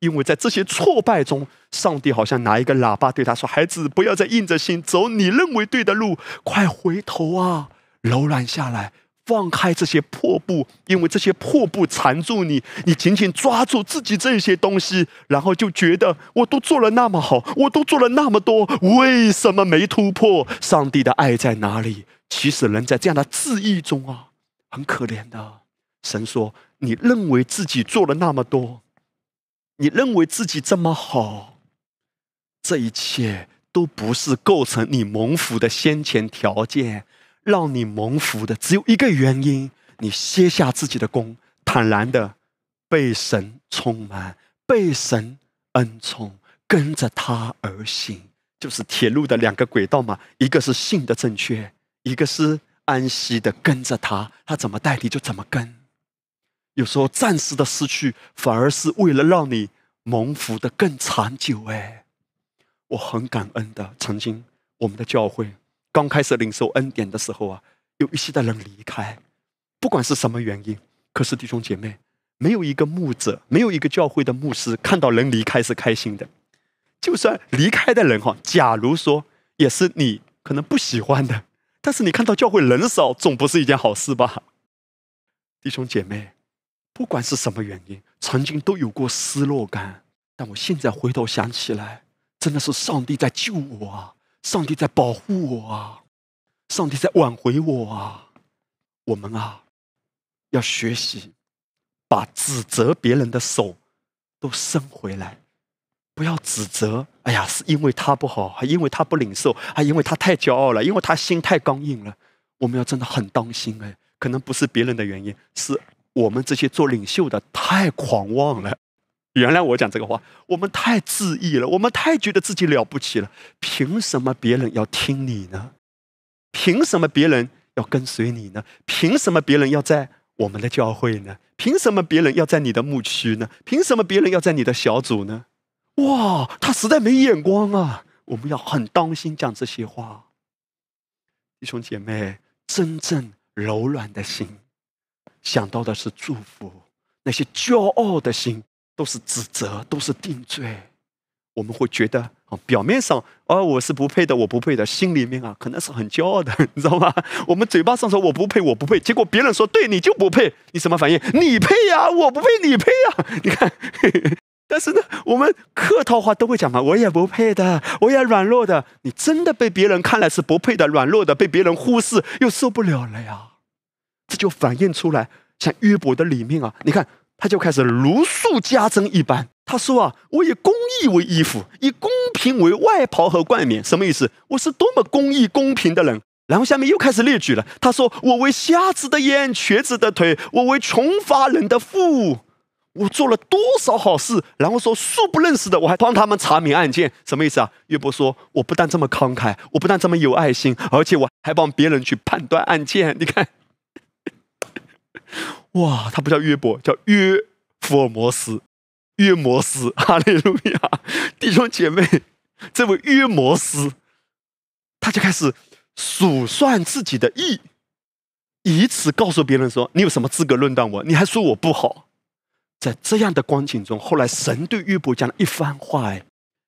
因为在这些挫败中，上帝好像拿一个喇叭对他说：“孩子，不要再硬着心走你认为对的路，快回头啊，柔软下来。”放开这些破布，因为这些破布缠住你，你紧紧抓住自己这些东西，然后就觉得我都做了那么好，我都做了那么多，为什么没突破？上帝的爱在哪里？其实人在这样的质疑中啊，很可怜的。神说：“你认为自己做了那么多，你认为自己这么好，这一切都不是构成你蒙福的先前条件。”让你蒙福的只有一个原因：你卸下自己的功，坦然的被神充满，被神恩宠，跟着他而行。就是铁路的两个轨道嘛，一个是信的正确，一个是安息的跟着他，他怎么带你就怎么跟。有时候暂时的失去，反而是为了让你蒙福的更长久。哎，我很感恩的，曾经我们的教会。刚开始领受恩典的时候啊，有一些的人离开，不管是什么原因。可是弟兄姐妹，没有一个牧者，没有一个教会的牧师看到人离开是开心的。就算离开的人哈，假如说也是你可能不喜欢的，但是你看到教会人少，总不是一件好事吧？弟兄姐妹，不管是什么原因，曾经都有过失落感，但我现在回头想起来，真的是上帝在救我啊！上帝在保护我啊！上帝在挽回我啊！我们啊，要学习把指责别人的手都伸回来，不要指责。哎呀，是因为他不好，还因为他不领受，还因为他太骄傲了，因为他心太刚硬了。我们要真的很当心哎，可能不是别人的原因，是我们这些做领袖的太狂妄了。原来我讲这个话，我们太自义了，我们太觉得自己了不起了。凭什么别人要听你呢？凭什么别人要跟随你呢？凭什么别人要在我们的教会呢？凭什么别人要在你的牧区呢？凭什么别人要在你的小组呢？哇，他实在没眼光啊！我们要很当心讲这些话。弟兄姐妹，真正柔软的心，想到的是祝福；那些骄傲的心。都是指责，都是定罪。我们会觉得啊，表面上啊我是不配的，我不配的，心里面啊可能是很骄傲的，你知道吗？我们嘴巴上说我不配，我不配，结果别人说对你就不配，你什么反应？你配呀，我不配，你配呀？你看，但是呢，我们客套话都会讲嘛，我也不配的，我也软弱的。你真的被别人看来是不配的、软弱的，被别人忽视又受不了了呀，这就反映出来，像约伯的里面啊，你看他就开始如数家珍一般。他说啊，我以公义为衣服，以公平为外袍和冠冕，什么意思？我是多么公义公平的人。然后下面又开始列举了。他说，我为瞎子的眼，瘸子的腿，我为穷乏人的腹，我做了多少好事。然后说，素不认识的，我还帮他们查明案件，什么意思啊？岳伯说，我不但这么慷慨，我不但这么有爱心，而且我还帮别人去判断案件。你看，哇，他不叫约伯，叫约福尔摩斯。约摩斯，哈利路亚，弟兄姐妹，这位约摩斯，他就开始数算自己的义，以此告诉别人说：“你有什么资格论断我？你还说我不好。”在这样的光景中，后来神对约伯讲了一番话：“哎，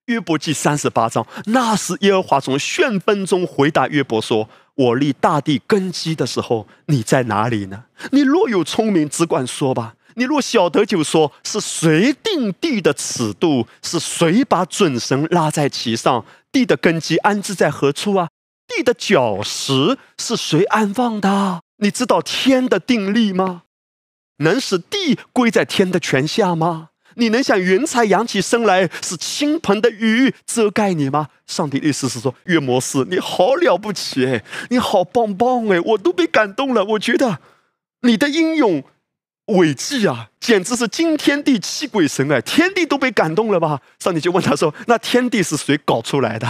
约伯记三十八章，那时耶和华从旋风中回答约伯说：‘我立大地根基的时候，你在哪里呢？你若有聪明，只管说吧。’”你若晓得，就说是谁定地的尺度？是谁把准绳拉在其上？地的根基安置在何处啊？地的脚石是谁安放的？你知道天的？定力吗？能使地归在天的？权下吗？你能想云彩扬起身来，使倾盆的雨遮盖你吗？上帝意思是说，约摩斯，你好了不起哎，你好棒棒哎，我都被感动了。我觉得你的英勇。伟绩啊，简直是惊天地泣鬼神哎！天地都被感动了吧？上帝就问他说：“那天地是谁搞出来的？”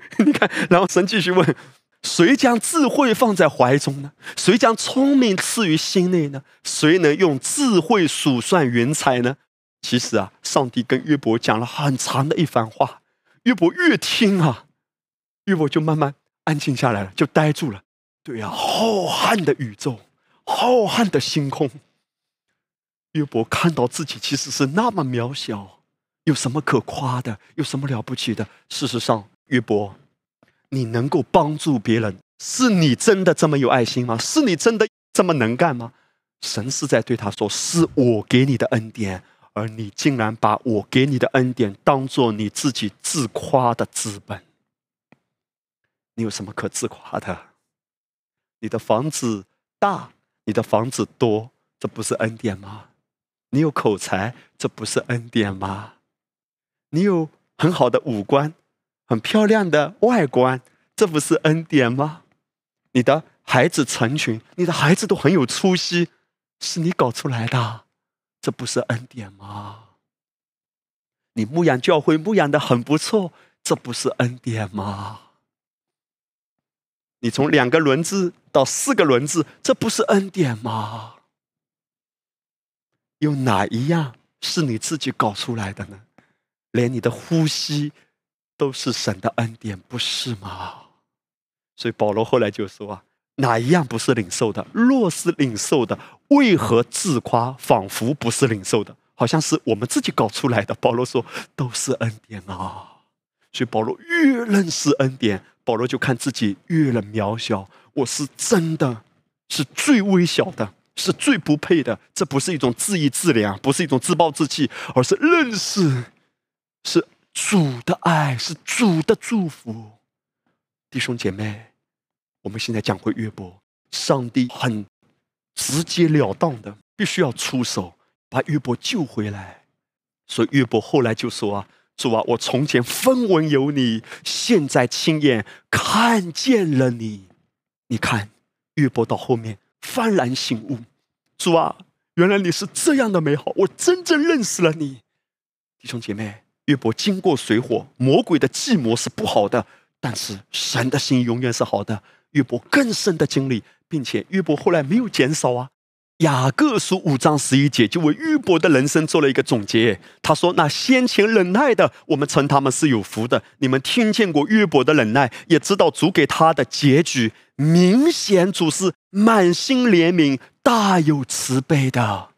你看，然后神继续问：“谁将智慧放在怀中呢？谁将聪明赐于心内呢？谁能用智慧数算云彩呢？”其实啊，上帝跟约伯讲了很长的一番话，约伯越听啊，约伯就慢慢安静下来了，就呆住了。对呀，浩瀚的宇宙，浩瀚的星空。约伯看到自己其实是那么渺小，有什么可夸的？有什么了不起的？事实上，约伯，你能够帮助别人，是你真的这么有爱心吗？是你真的这么能干吗？神是在对他说：“是我给你的恩典，而你竟然把我给你的恩典当做你自己自夸的资本。你有什么可自夸的？你的房子大，你的房子多，这不是恩典吗？”你有口才，这不是恩典吗？你有很好的五官，很漂亮的外观，这不是恩典吗？你的孩子成群，你的孩子都很有出息，是你搞出来的，这不是恩典吗？你牧养教会牧养的很不错，这不是恩典吗？你从两个轮子到四个轮子，这不是恩典吗？有哪一样是你自己搞出来的呢？连你的呼吸都是神的恩典，不是吗？所以保罗后来就说啊，哪一样不是领受的？若是领受的，为何自夸，仿佛不是领受的？好像是我们自己搞出来的。保罗说，都是恩典啊。所以保罗越认识恩典，保罗就看自己越了渺小。我是真的是最微小的。是最不配的，这不是一种自义自量，不是一种自暴自弃，而是认识是主的爱，是主的祝福。弟兄姐妹，我们现在讲回约伯，上帝很直截了当的，必须要出手把约伯救回来。所以约伯后来就说啊：“主啊，我从前分文有你，现在亲眼看见了你。你看，约伯到后面。”幡然醒悟，主啊，原来你是这样的美好，我真正认识了你。弟兄姐妹，约伯经过水火，魔鬼的计谋是不好的，但是神的心永远是好的。约伯更深的经历，并且约伯后来没有减少啊。雅各书五章十一节就为约伯的人生做了一个总结。他说：“那先前忍耐的，我们称他们是有福的。你们听见过约伯的忍耐，也知道主给他的结局。明显主是满心怜悯、大有慈悲的。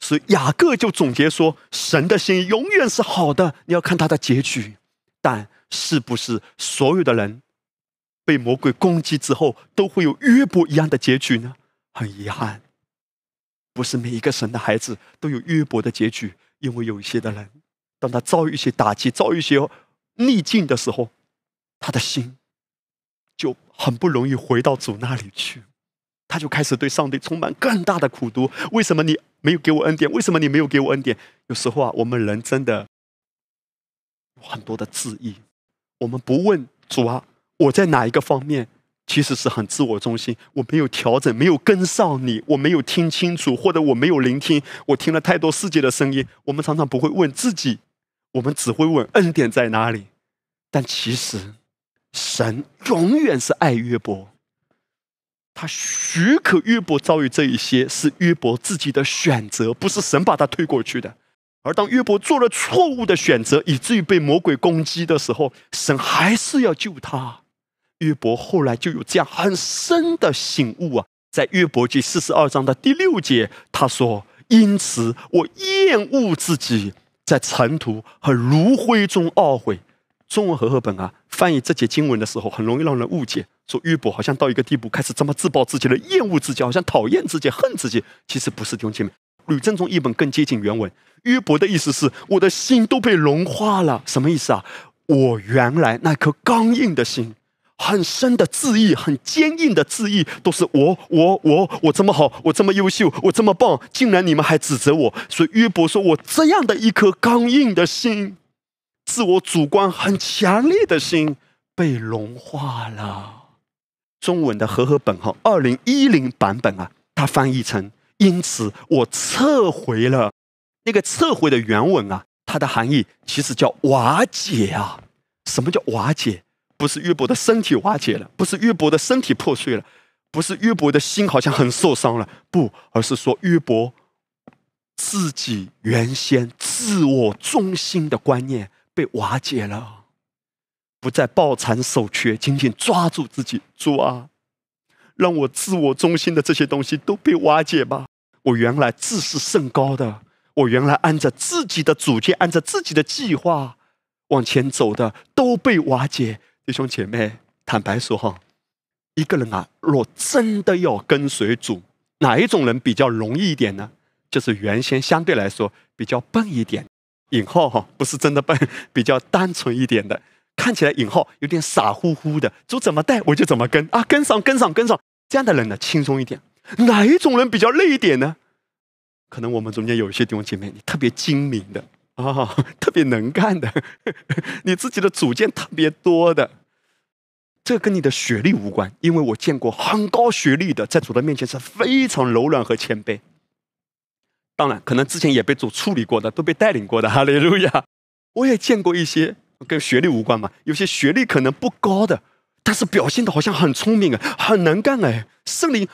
所以雅各就总结说：神的心永远是好的。你要看他的结局。但是不是所有的人被魔鬼攻击之后都会有约伯一样的结局呢？很遗憾，不是每一个神的孩子都有约伯的结局，因为有一些的人，当他遭遇一些打击、遭遇一些逆境的时候，他的心就很不容易回到主那里去。他就开始对上帝充满更大的苦读。为什么你没有给我恩典？为什么你没有给我恩典？有时候啊，我们人真的有很多的质疑。我们不问主啊，我在哪一个方面其实是很自我中心？我没有调整，没有跟上你，我没有听清楚，或者我没有聆听，我听了太多世界的声音。我们常常不会问自己，我们只会问恩典在哪里。但其实，神永远是爱约伯。他许可约伯遭遇这一些，是约伯自己的选择，不是神把他推过去的。而当约伯做了错误的选择，以至于被魔鬼攻击的时候，神还是要救他。约伯后来就有这样很深的醒悟啊，在约伯记四十二章的第六节，他说：“因此我厌恶自己在尘土和炉灰中懊悔。”中文和合本啊，翻译这节经文的时候，很容易让人误解。说约伯好像到一个地步，开始这么自暴自弃了，厌恶自己，好像讨厌自己、恨自己。其实不是弟兄姐妹，吕正中译本更接近原文。约伯的意思是：我的心都被融化了。什么意思啊？我原来那颗刚硬的心，很深的自意，很坚硬的自意，都是我、我、我、我这么好，我这么优秀，我这么棒，竟然你们还指责我。所以约伯说：我这样的一颗刚硬的心，自我主观很强烈的心，被融化了。中文的和合本哈，二零一零版本啊，它翻译成“因此我撤回了”。那个撤回的原文啊，它的含义其实叫瓦解啊。什么叫瓦解？不是约伯的身体瓦解了，不是约伯的身体破碎了，不是约伯的心好像很受伤了，不，而是说约伯自己原先自我中心的观念被瓦解了。不再抱残守缺，紧紧抓住自己。主啊，让我自我中心的这些东西都被瓦解吧。我原来自视甚高的，我原来按着自己的主见，按着自己的计划往前走的，都被瓦解。弟兄姐妹，坦白说哈，一个人啊，若真的要跟随主，哪一种人比较容易一点呢？就是原先相对来说比较笨一点，引号哈，不是真的笨，比较单纯一点的。看起来引号有点傻乎乎的，主怎么带我就怎么跟啊，跟上跟上跟上，这样的人呢轻松一点。哪一种人比较累一点呢？可能我们中间有一些弟兄姐妹，你特别精明的啊，特别能干的，你自己的主见特别多的。这跟你的学历无关，因为我见过很高学历的，在主的面前是非常柔软和谦卑。当然，可能之前也被主处理过的，都被带领过的。哈利路亚！我也见过一些。跟学历无关嘛？有些学历可能不高的，但是表现的好像很聪明啊，很能干哎。圣灵，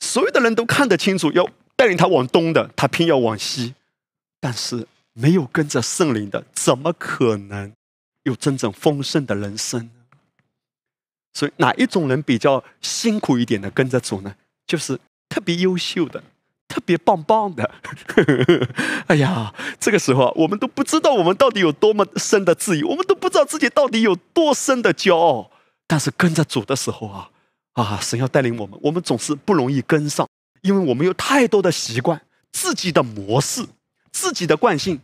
所有的人都看得清楚，要带领他往东的，他偏要往西。但是没有跟着圣灵的，怎么可能有真正丰盛的人生呢？所以哪一种人比较辛苦一点的跟着主呢？就是特别优秀的。特别棒棒的，哎呀，这个时候啊，我们都不知道我们到底有多么深的自疑，我们都不知道自己到底有多深的骄傲。但是跟着主的时候啊，啊，神要带领我们，我们总是不容易跟上，因为我们有太多的习惯、自己的模式、自己的惯性。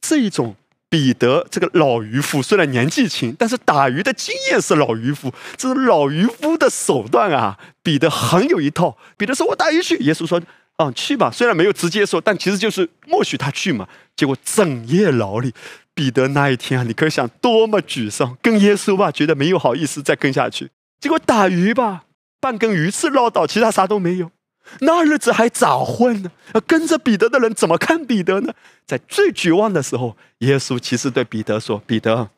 这一种彼得这个老渔夫虽然年纪轻，但是打鱼的经验是老渔夫，这是老渔夫的手段啊。彼得很有一套，彼得说：“我打鱼去。”耶稣说。啊，去吧！虽然没有直接说，但其实就是默许他去嘛。结果整夜劳力，彼得那一天啊，你可以想多么沮丧。跟耶稣吧，觉得没有好意思再跟下去。结果打鱼吧，半根鱼刺捞到，其他啥都没有。那日子还早混呢？跟着彼得的人怎么看彼得呢？在最绝望的时候，耶稣其实对彼得说：“彼得，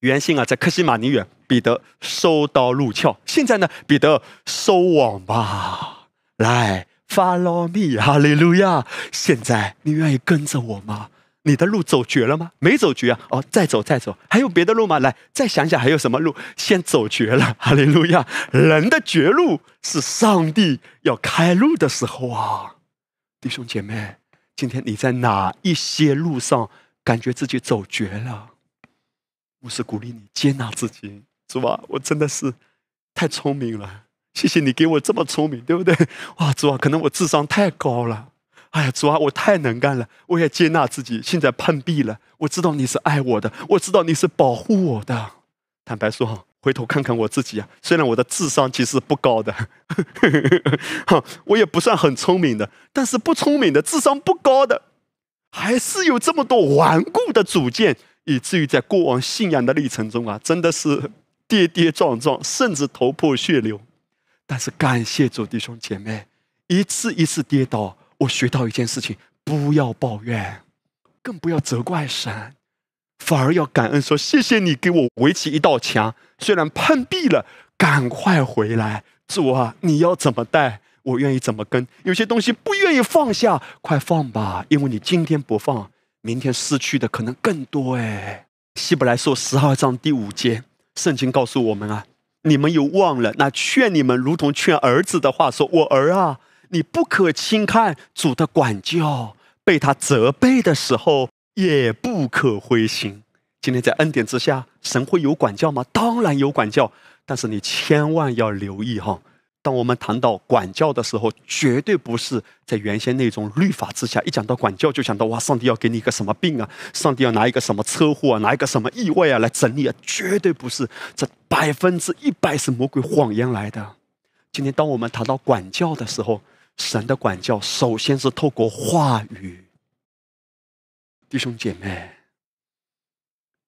原先啊，在克西马尼园，彼得收刀入鞘。现在呢，彼得收网吧，来。” Follow me，哈利路亚！现在你愿意跟着我吗？你的路走绝了吗？没走绝啊！哦，再走，再走，还有别的路吗？来，再想想还有什么路？先走绝了，哈利路亚！人的绝路是上帝要开路的时候啊！弟兄姐妹，今天你在哪一些路上感觉自己走绝了？我是鼓励你接纳自己，主啊，我真的是太聪明了，谢谢你给我这么聪明，对不对？哇，主啊，可能我智商太高了，哎呀，主啊，我太能干了，我也接纳自己，现在碰壁了，我知道你是爱我的，我知道你是保护我的。坦白说，回头看看我自己啊，虽然我的智商其实不高的，哈，我也不算很聪明的，但是不聪明的、智商不高的，还是有这么多顽固的主见。以至于在过往信仰的历程中啊，真的是跌跌撞撞，甚至头破血流。但是感谢主弟兄姐妹，一次一次跌倒，我学到一件事情：不要抱怨，更不要责怪神，反而要感恩，说谢谢你给我围起一道墙。虽然碰壁了，赶快回来，主啊，你要怎么带，我愿意怎么跟。有些东西不愿意放下，快放吧，因为你今天不放。明天失去的可能更多哎。希伯来书十二章第五节，圣经告诉我们啊，你们又忘了那劝你们如同劝儿子的话，说：“我儿啊，你不可轻看主的管教，被他责备的时候也不可灰心。”今天在恩典之下，神会有管教吗？当然有管教，但是你千万要留意哈。当我们谈到管教的时候，绝对不是在原先那种律法之下。一讲到管教，就想到哇，上帝要给你一个什么病啊？上帝要拿一个什么车祸啊？拿一个什么意外啊来整你啊？绝对不是，这百分之一百是魔鬼谎言来的。今天当我们谈到管教的时候，神的管教首先是透过话语。弟兄姐妹，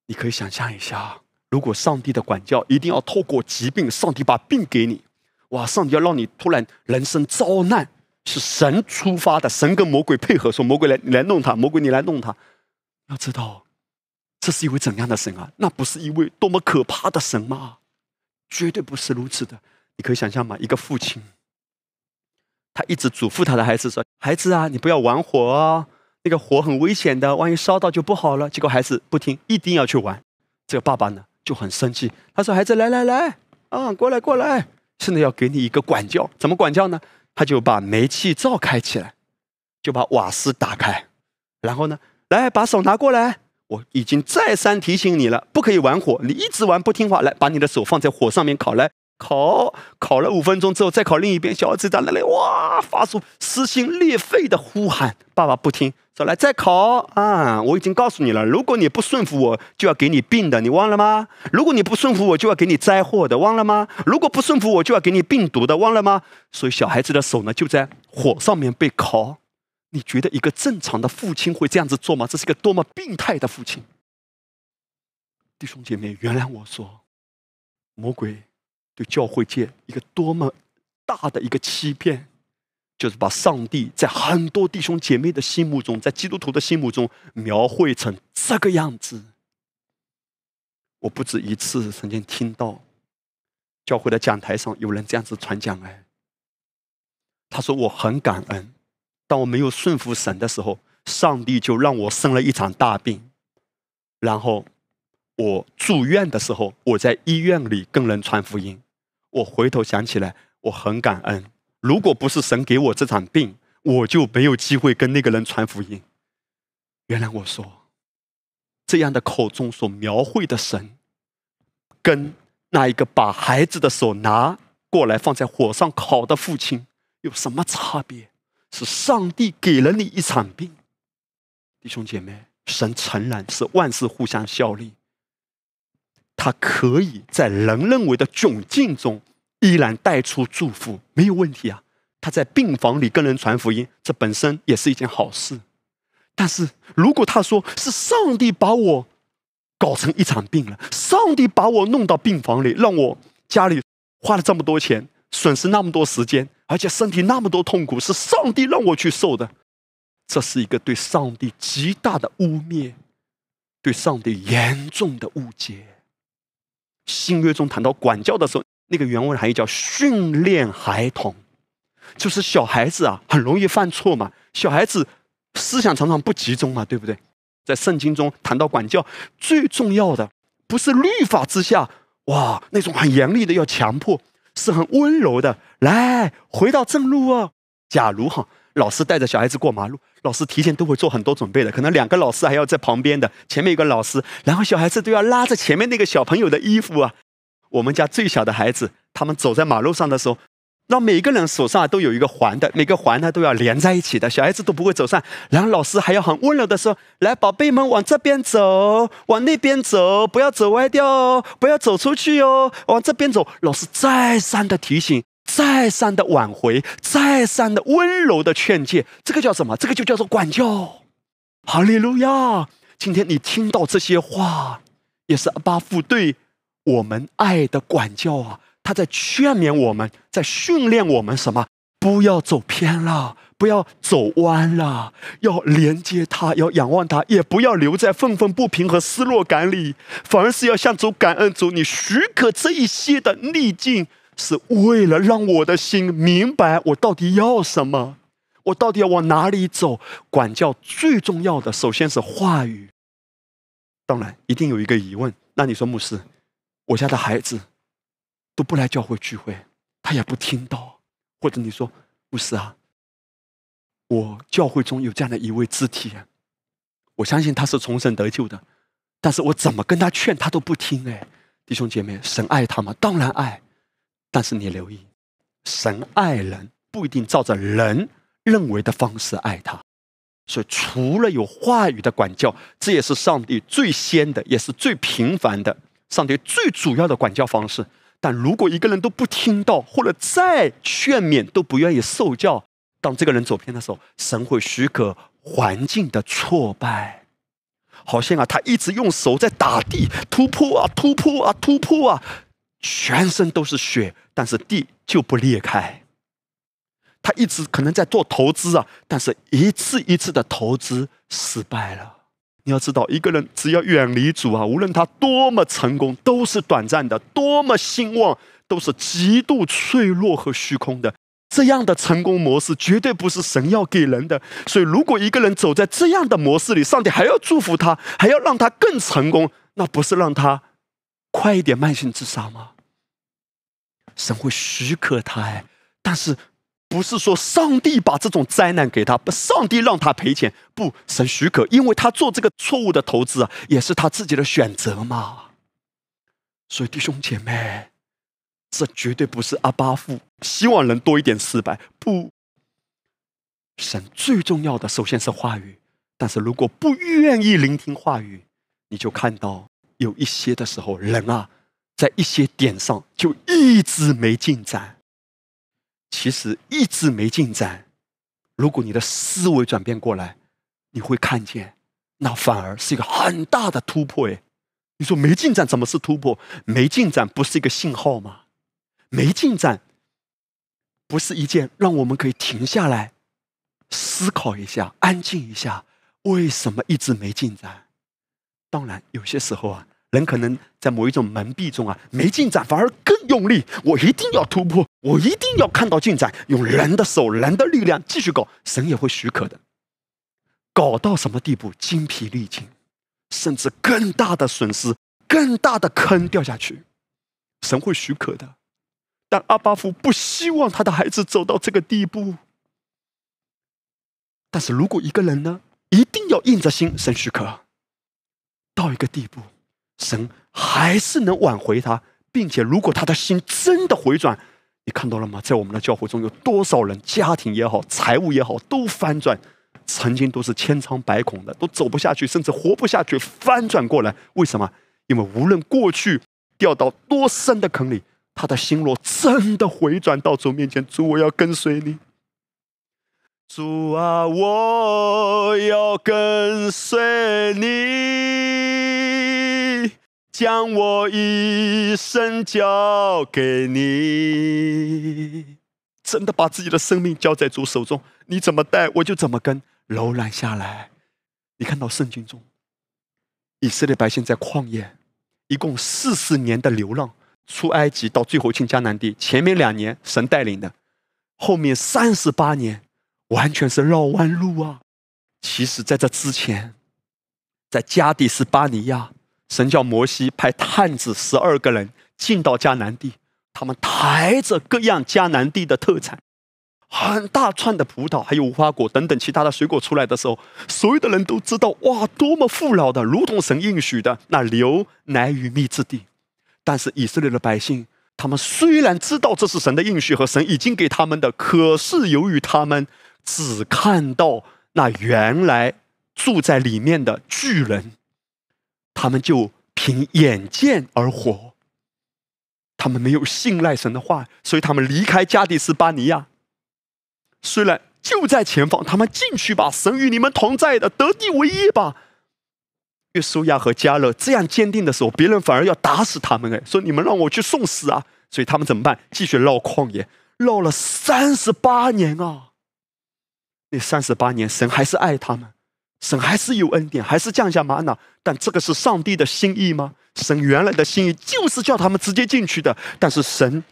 你可以想象一下，如果上帝的管教一定要透过疾病，上帝把病给你。哇！上帝要让你突然人生遭难，是神出发的，神跟魔鬼配合，说魔鬼来你来弄他，魔鬼你来弄他。要知道，这是一位怎样的神啊？那不是一位多么可怕的神吗？绝对不是如此的。你可以想象吗？一个父亲，他一直嘱咐他的孩子说：“孩子啊，你不要玩火哦，那个火很危险的，万一烧到就不好了。”结果孩子不听，一定要去玩。这个爸爸呢就很生气，他说：“孩子，来来来，啊，过来过来。”现在要给你一个管教，怎么管教呢？他就把煤气灶开起来，就把瓦斯打开，然后呢，来把手拿过来。我已经再三提醒你了，不可以玩火，你一直玩不听话，来把你的手放在火上面烤来。烤烤了五分钟之后，再烤另一边。小儿子在那里哇，发出撕心裂肺的呼喊。爸爸不听，说来再烤啊！我已经告诉你了，如果你不顺服我，就要给你病的，你忘了吗？如果你不顺服我，就要给你灾祸的，忘了吗？如果不顺服我，就要给你病毒的，忘了吗？所以小孩子的手呢，就在火上面被烤。你觉得一个正常的父亲会这样子做吗？这是个多么病态的父亲！弟兄姐妹，原谅我说，魔鬼。对教会界一个多么大的一个欺骗，就是把上帝在很多弟兄姐妹的心目中，在基督徒的心目中描绘成这个样子。我不止一次曾经听到教会的讲台上有人这样子传讲哎，他说我很感恩，当我没有顺服神的时候，上帝就让我生了一场大病，然后我住院的时候，我在医院里跟人传福音。我回头想起来，我很感恩。如果不是神给我这场病，我就没有机会跟那个人传福音。原来我说，这样的口中所描绘的神，跟那一个把孩子的手拿过来放在火上烤的父亲有什么差别？是上帝给了你一场病，弟兄姐妹，神诚然是万事互相效力。他可以在人认为的窘境中依然带出祝福，没有问题啊！他在病房里跟人传福音，这本身也是一件好事。但是如果他说是上帝把我搞成一场病了，上帝把我弄到病房里，让我家里花了这么多钱，损失那么多时间，而且身体那么多痛苦，是上帝让我去受的，这是一个对上帝极大的污蔑，对上帝严重的误解。新约中谈到管教的时候，那个原文含义叫训练孩童，就是小孩子啊，很容易犯错嘛。小孩子思想常常不集中嘛，对不对？在圣经中谈到管教，最重要的不是律法之下哇那种很严厉的要强迫，是很温柔的。来，回到正路啊。假如哈老师带着小孩子过马路，老师提前都会做很多准备的，可能两个老师还要在旁边的，前面有个老师，然后小孩子都要拉着前面那个小朋友的衣服啊。我们家最小的孩子，他们走在马路上的时候。让每个人手上都有一个环的，每个环呢都要连在一起的，小孩子都不会走散。然后老师还要很温柔的说：“来，宝贝们，往这边走，往那边走，不要走歪掉哦，不要走出去哦，往这边走。”老师再三的提醒，再三的挽回，再三的温柔的劝诫，这个叫什么？这个就叫做管教。哈利路亚！今天你听到这些话，也是阿巴父对我们爱的管教啊。他在劝勉我们，在训练我们什么？不要走偏了，不要走弯了，要连接他，要仰望他，也不要留在愤愤不平和失落感里，反而是要向主感恩主，你许可这一些的逆境，是为了让我的心明白我到底要什么，我到底要往哪里走。管教最重要的，首先是话语。当然，一定有一个疑问，那你说牧师，我家的孩子。都不来教会聚会，他也不听到，或者你说牧师啊？我教会中有这样的一位肢体，我相信他是重生得救的，但是我怎么跟他劝他都不听哎，弟兄姐妹，神爱他吗？当然爱，但是你留意，神爱人不一定照着人认为的方式爱他，所以除了有话语的管教，这也是上帝最先的，也是最频繁的，上帝最主要的管教方式。但如果一个人都不听到，或者再劝勉都不愿意受教，当这个人走偏的时候，神会许可环境的挫败，好像啊，他一直用手在打地，突破啊，突破啊，突破啊，全身都是血，但是地就不裂开。他一直可能在做投资啊，但是一次一次的投资失败了。你要知道，一个人只要远离主啊，无论他多么成功，都是短暂的；多么兴旺，都是极度脆弱和虚空的。这样的成功模式绝对不是神要给人的。所以，如果一个人走在这样的模式里，上帝还要祝福他，还要让他更成功，那不是让他快一点慢性自杀吗？神会许可他哎，但是。不是说上帝把这种灾难给他，不，上帝让他赔钱，不，神许可，因为他做这个错误的投资啊，也是他自己的选择嘛。所以弟兄姐妹，这绝对不是阿巴父希望人多一点失败，不，神最重要的首先是话语，但是如果不愿意聆听话语，你就看到有一些的时候，人啊，在一些点上就一直没进展。其实一直没进展。如果你的思维转变过来，你会看见，那反而是一个很大的突破。哎，你说没进展怎么是突破？没进展不是一个信号吗？没进展不是一件让我们可以停下来思考一下、安静一下，为什么一直没进展？当然，有些时候啊。人可能在某一种蒙蔽中啊，没进展，反而更用力。我一定要突破，我一定要看到进展。用人的手、人的力量继续搞，神也会许可的。搞到什么地步，精疲力尽，甚至更大的损失、更大的坑掉下去，神会许可的。但阿巴夫不希望他的孩子走到这个地步。但是如果一个人呢，一定要硬着心，神许可到一个地步。神还是能挽回他，并且如果他的心真的回转，你看到了吗？在我们的教会中有多少人，家庭也好，财务也好，都翻转，曾经都是千疮百孔的，都走不下去，甚至活不下去，翻转过来。为什么？因为无论过去掉到多深的坑里，他的心若真的回转到主面前，主，我要跟随你。主啊，我要跟随你，将我一生交给你。真的把自己的生命交在主手中，你怎么带我就怎么跟，柔软下来。你看到圣经中，以色列百姓在旷野，一共四十年的流浪，出埃及到最后进迦南地，前面两年神带领的，后面三十八年。完全是绕弯路啊！其实，在这之前，在加底斯巴尼亚，神叫摩西派探子十二个人进到迦南地，他们抬着各样迦南地的特产，很大串的葡萄，还有无花果等等其他的水果出来的时候，所有的人都知道，哇，多么富饶的，如同神应许的那流奶与蜜之地。但是以色列的百姓，他们虽然知道这是神的应许和神已经给他们的，可是由于他们只看到那原来住在里面的巨人，他们就凭眼见而活。他们没有信赖神的话，所以他们离开加迪斯巴尼亚。虽然就在前方，他们进去吧，神与你们同在的，得地为业吧。约书亚和加勒这样坚定的时候，别人反而要打死他们。哎，说你们让我去送死啊！所以他们怎么办？继续绕旷野，绕了三十八年啊！那三十八年，神还是爱他们，神还是有恩典，还是降下玛瑙。但这个是上帝的心意吗？神原来的心意就是叫他们直接进去的，但是神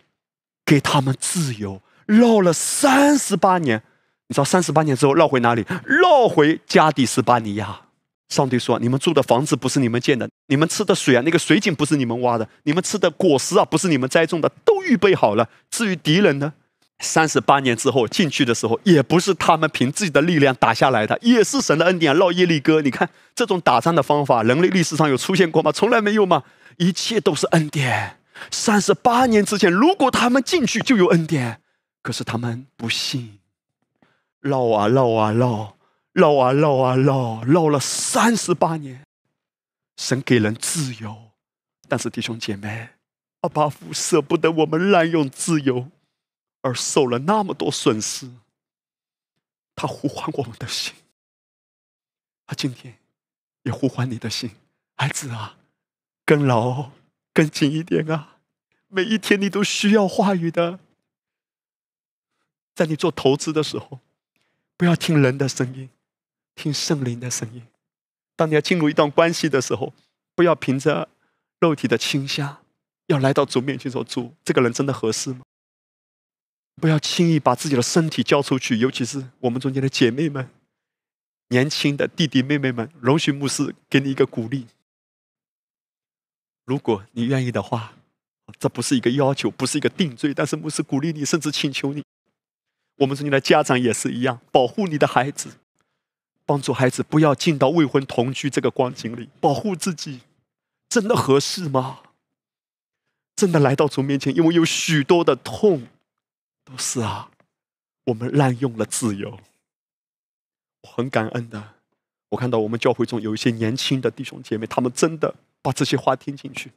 给他们自由，绕了三十八年。你知道三十八年之后绕回哪里？绕回加底斯巴尼亚。上帝说：“你们住的房子不是你们建的，你们吃的水啊，那个水井不是你们挖的，你们吃的果实啊，不是你们栽种的，都预备好了。至于敌人呢？三十八年之后进去的时候，也不是他们凭自己的力量打下来的，也是神的恩典。绕耶利哥，你看这种打仗的方法，人类历史上有出现过吗？从来没有吗？一切都是恩典。三十八年之前，如果他们进去就有恩典，可是他们不信，绕啊绕啊绕。”绕啊绕啊绕，绕了三十八年，神给人自由，但是弟兄姐妹，阿巴夫舍不得我们滥用自由，而受了那么多损失。他呼唤我们的心，他今天也呼唤你的心，孩子啊，跟牢，跟紧一点啊！每一天你都需要话语的，在你做投资的时候，不要听人的声音。听圣灵的声音。当你要进入一段关系的时候，不要凭着肉体的倾向，要来到主面前说：“主，这个人真的合适吗？”不要轻易把自己的身体交出去，尤其是我们中间的姐妹们、年轻的弟弟妹妹们。容许牧师给你一个鼓励：如果你愿意的话，这不是一个要求，不是一个定罪，但是牧师鼓励你，甚至请求你。我们中间的家长也是一样，保护你的孩子。帮助孩子不要进到未婚同居这个光景里，保护自己，真的合适吗？真的来到主面前，因为有许多的痛，都是啊，我们滥用了自由。我很感恩的，我看到我们教会中有一些年轻的弟兄姐妹，他们真的把这些话听进去，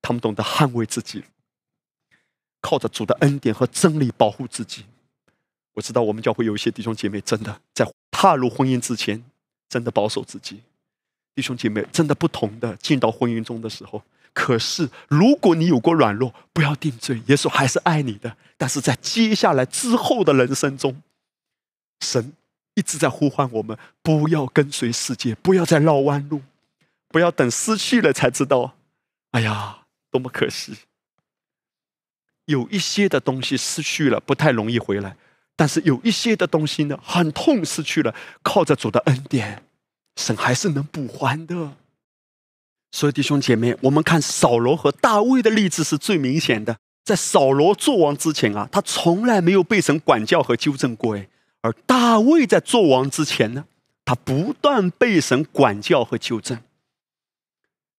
他们懂得捍卫自己，靠着主的恩典和真理保护自己。我知道我们教会有一些弟兄姐妹真的在。踏入婚姻之前，真的保守自己，弟兄姐妹，真的不同的进到婚姻中的时候。可是，如果你有过软弱，不要定罪，耶稣还是爱你的。但是在接下来之后的人生中，神一直在呼唤我们，不要跟随世界，不要再绕弯路，不要等失去了才知道，哎呀，多么可惜！有一些的东西失去了，不太容易回来。但是有一些的东西呢，很痛，失去了，靠着主的恩典，神还是能补还的。所以弟兄姐妹，我们看扫罗和大卫的例子是最明显的。在扫罗做王之前啊，他从来没有被神管教和纠正过；而大卫在做王之前呢，他不断被神管教和纠正。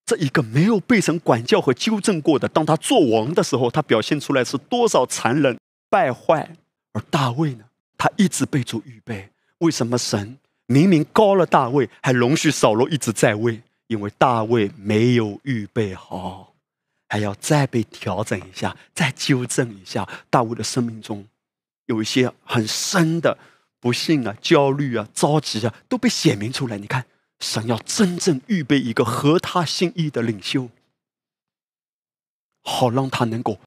这一个没有被神管教和纠正过的，当他做王的时候，他表现出来是多少残忍败坏。而大卫呢？他一直被主预备。为什么神明明高了大卫，还容许扫罗一直在位？因为大卫没有预备好，还要再被调整一下，再纠正一下。大卫的生命中有一些很深的不幸啊、焦虑啊、着急啊，都被显明出来。你看，神要真正预备一个合他心意的领袖，好让他能够。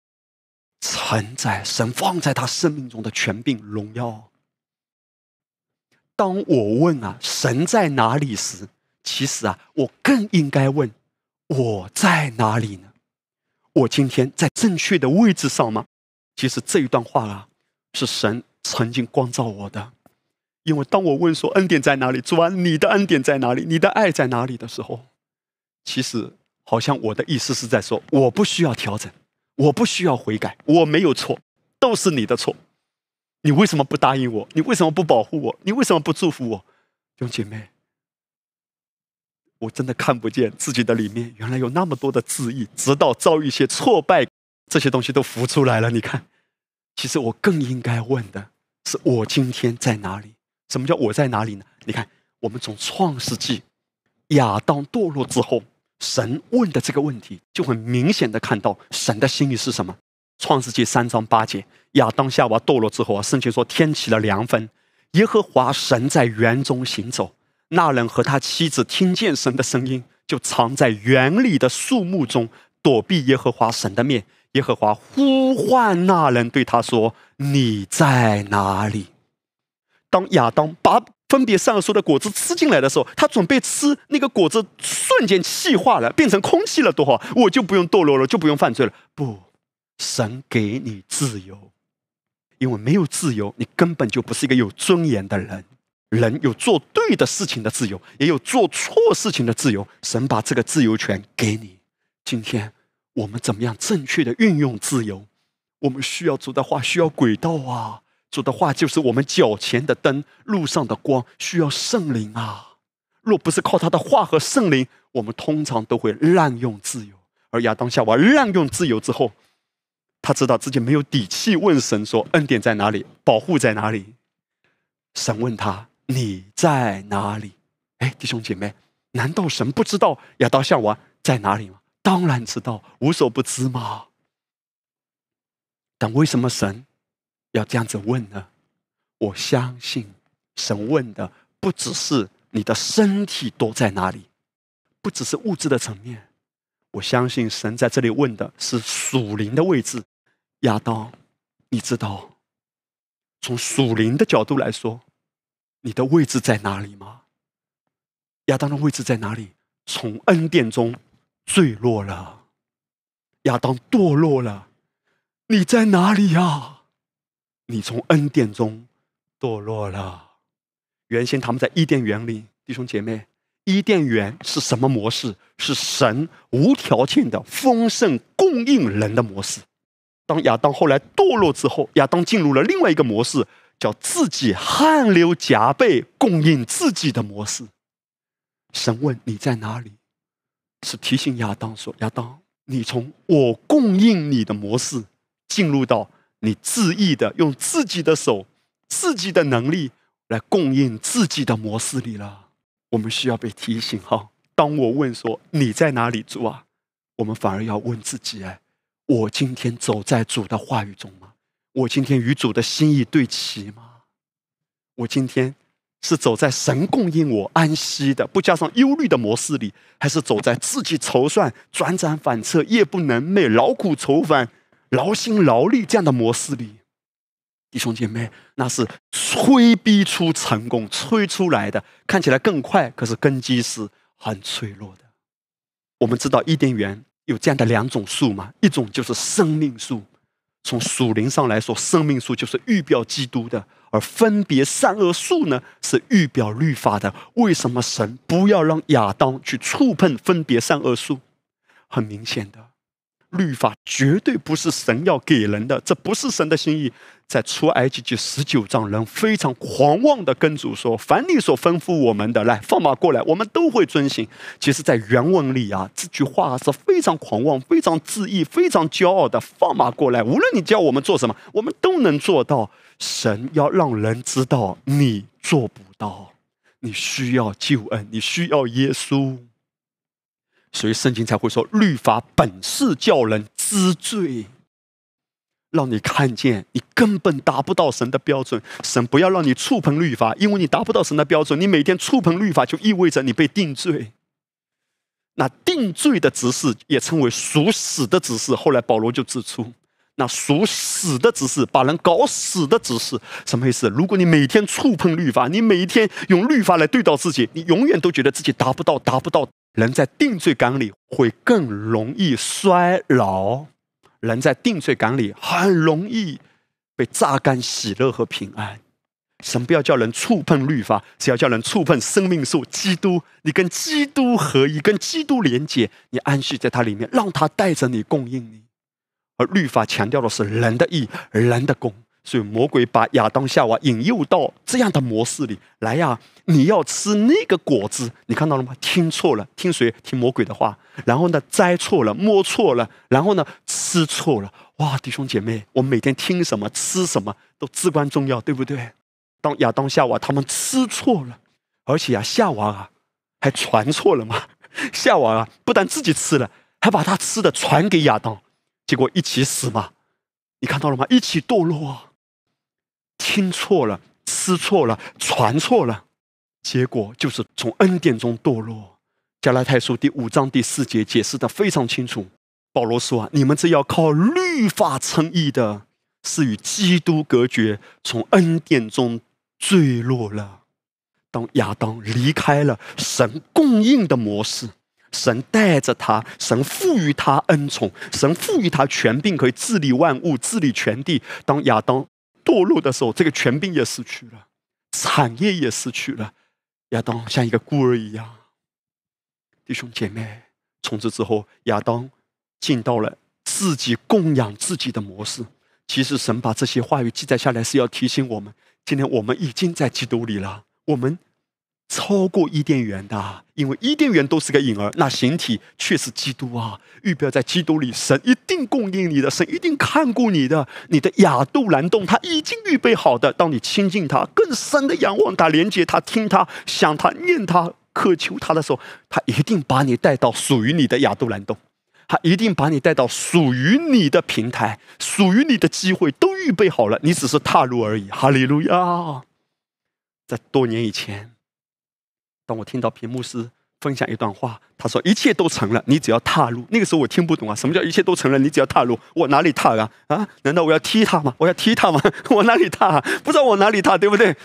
承载神放在他生命中的权柄荣耀。当我问啊，神在哪里时，其实啊，我更应该问，我在哪里呢？我今天在正确的位置上吗？其实这一段话啊，是神曾经光照我的。因为当我问说恩典在哪里，主啊，你的恩典在哪里？你的爱在哪里的时候，其实好像我的意思是在说，我不需要调整。我不需要悔改，我没有错，都是你的错。你为什么不答应我？你为什么不保护我？你为什么不祝福我？弟兄姐妹，我真的看不见自己的里面原来有那么多的自意，直到遭遇一些挫败，这些东西都浮出来了。你看，其实我更应该问的是：我今天在哪里？什么叫我在哪里呢？你看，我们从创世纪亚当堕落之后，神问的这个问题，就很明显的看到神的心意是什么。创世纪三章八节，亚当夏娃堕落之后啊，圣经说天起了凉风，耶和华神在园中行走，那人和他妻子听见神的声音，就藏在园里的树木中，躲避耶和华神的面。耶和华呼唤那人，对他说：“你在哪里？”当亚当把分别善恶的果子吃进来的时候，他准备吃那个果子，瞬间气化了，变成空气了，多好！我就不用堕落了，就不用犯罪了。不。神给你自由，因为没有自由，你根本就不是一个有尊严的人。人有做对的事情的自由，也有做错事情的自由。神把这个自由权给你。今天我们怎么样正确的运用自由？我们需要主的话，需要轨道啊！主的话就是我们脚前的灯，路上的光，需要圣灵啊！若不是靠他的话和圣灵，我们通常都会滥用自由。而亚当夏娃滥用自由之后，他知道自己没有底气问神说：“恩典在哪里？保护在哪里？”神问他：“你在哪里？”哎，弟兄姐妹，难道神不知道亚当夏娃在哪里吗？当然知道，无所不知嘛。但为什么神要这样子问呢？我相信神问的不只是你的身体都在哪里，不只是物质的层面。我相信神在这里问的是属灵的位置。亚当，你知道，从属灵的角度来说，你的位置在哪里吗？亚当的位置在哪里？从恩典中坠落了，亚当堕落了，你在哪里呀？你从恩典中堕落了。原先他们在伊甸园里，弟兄姐妹，伊甸园是什么模式？是神无条件的丰盛供应人的模式。当亚当后来堕落之后，亚当进入了另外一个模式，叫自己汗流浃背供应自己的模式。神问你在哪里？是提醒亚当说：亚当，你从我供应你的模式，进入到你自意的用自己的手、自己的能力来供应自己的模式里了。我们需要被提醒哈。当我问说你在哪里住啊？我们反而要问自己：哎。我今天走在主的话语中吗？我今天与主的心意对齐吗？我今天是走在神供应我安息的、不加上忧虑的模式里，还是走在自己筹算、转转反侧、夜不能寐、劳苦愁烦、劳心劳力这样的模式里？弟兄姐妹，那是催逼出成功、催出来的，看起来更快，可是根基是很脆弱的。我们知道伊甸园。有这样的两种树嘛？一种就是生命树，从属灵上来说，生命树就是预表基督的；而分别善恶树呢，是预表律法的。为什么神不要让亚当去触碰分别善恶树？很明显的。律法绝对不是神要给人的，这不是神的心意。在出埃及记十九章，人非常狂妄的跟主说：“凡你所吩咐我们的，来放马过来，我们都会遵行。”其实，在原文里啊，这句话是非常狂妄、非常自意、非常骄傲的。放马过来，无论你叫我们做什么，我们都能做到。神要让人知道你做不到，你需要救恩，你需要耶稣。所以圣经才会说，律法本是叫人知罪，让你看见你根本达不到神的标准。神不要让你触碰律法，因为你达不到神的标准。你每天触碰律法，就意味着你被定罪。那定罪的指示也称为属死的指示。后来保罗就指出，那属死的指示，把人搞死的指示，什么意思？如果你每天触碰律法，你每一天用律法来对待自己，你永远都觉得自己达不到，达不到。人在定罪感里会更容易衰老，人在定罪感里很容易被榨干喜乐和平安。神不要叫人触碰律法，只要叫人触碰生命树基督。你跟基督合一，跟基督连接，你安息在他里面，让他带着你供应你。而律法强调的是人的义、人的功，所以魔鬼把亚当夏娃引诱到这样的模式里来呀！你要吃那个果子，你看到了吗？听错了，听谁？听魔鬼的话。然后呢，摘错了，摸错了，然后呢，吃错了。哇，弟兄姐妹，我们每天听什么、吃什么都至关重要，对不对？当亚当夏娃他们吃错了，而且啊，夏娃啊还传错了嘛？夏娃啊，不但自己吃了，还把他吃的传给亚当，结果一起死嘛？你看到了吗？一起堕落啊！听错了，吃错了，传错了。结果就是从恩典中堕落。加拉太书第五章第四节解释的非常清楚。保罗说啊，你们这要靠律法称义的，是与基督隔绝，从恩典中坠落了。当亚当离开了神供应的模式，神带着他，神赋予他恩宠，神赋予他权柄，可以治理万物，治理全地。当亚当堕落的时候，这个权柄也失去了，产业也失去了。亚当像一个孤儿一样，弟兄姐妹，从此之后，亚当进到了自己供养自己的模式。其实，神把这些话语记载下来，是要提醒我们：今天我们已经在基督里了。我们。超过伊甸园的，因为伊甸园都是个影儿，那形体却是基督啊！预表在基督里，神一定供应你的，神一定看顾你的。你的亚杜兰洞，他已经预备好的。当你亲近他，更深的仰望他、连接他、听他、想他、念他、渴求他的时候，他一定把你带到属于你的亚杜兰洞，他一定把你带到属于你的平台、属于你的机会，都预备好了，你只是踏入而已。哈利路亚！在多年以前。当我听到屏幕师分享一段话，他说：“一切都成了，你只要踏入。”那个时候我听不懂啊，什么叫一切都成了？你只要踏入，我哪里踏啊？啊？难道我要踢他吗？我要踢他吗？我哪里踏？不知道我哪里踏，对不对？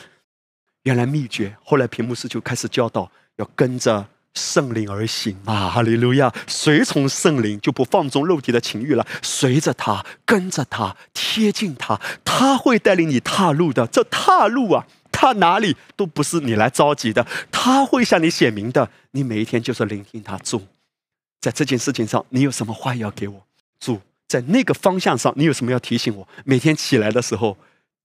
原来秘诀，后来屏幕师就开始教导，要跟着圣灵而行啊！哈利路亚，随从圣灵就不放纵肉体的情欲了，随着他，跟着他，贴近他，他会带领你踏入的。这踏入啊！他哪里都不是你来着急的，他会向你显明的。你每一天就是聆听他主，在这件事情上，你有什么话要给我？主，在那个方向上，你有什么要提醒我？每天起来的时候，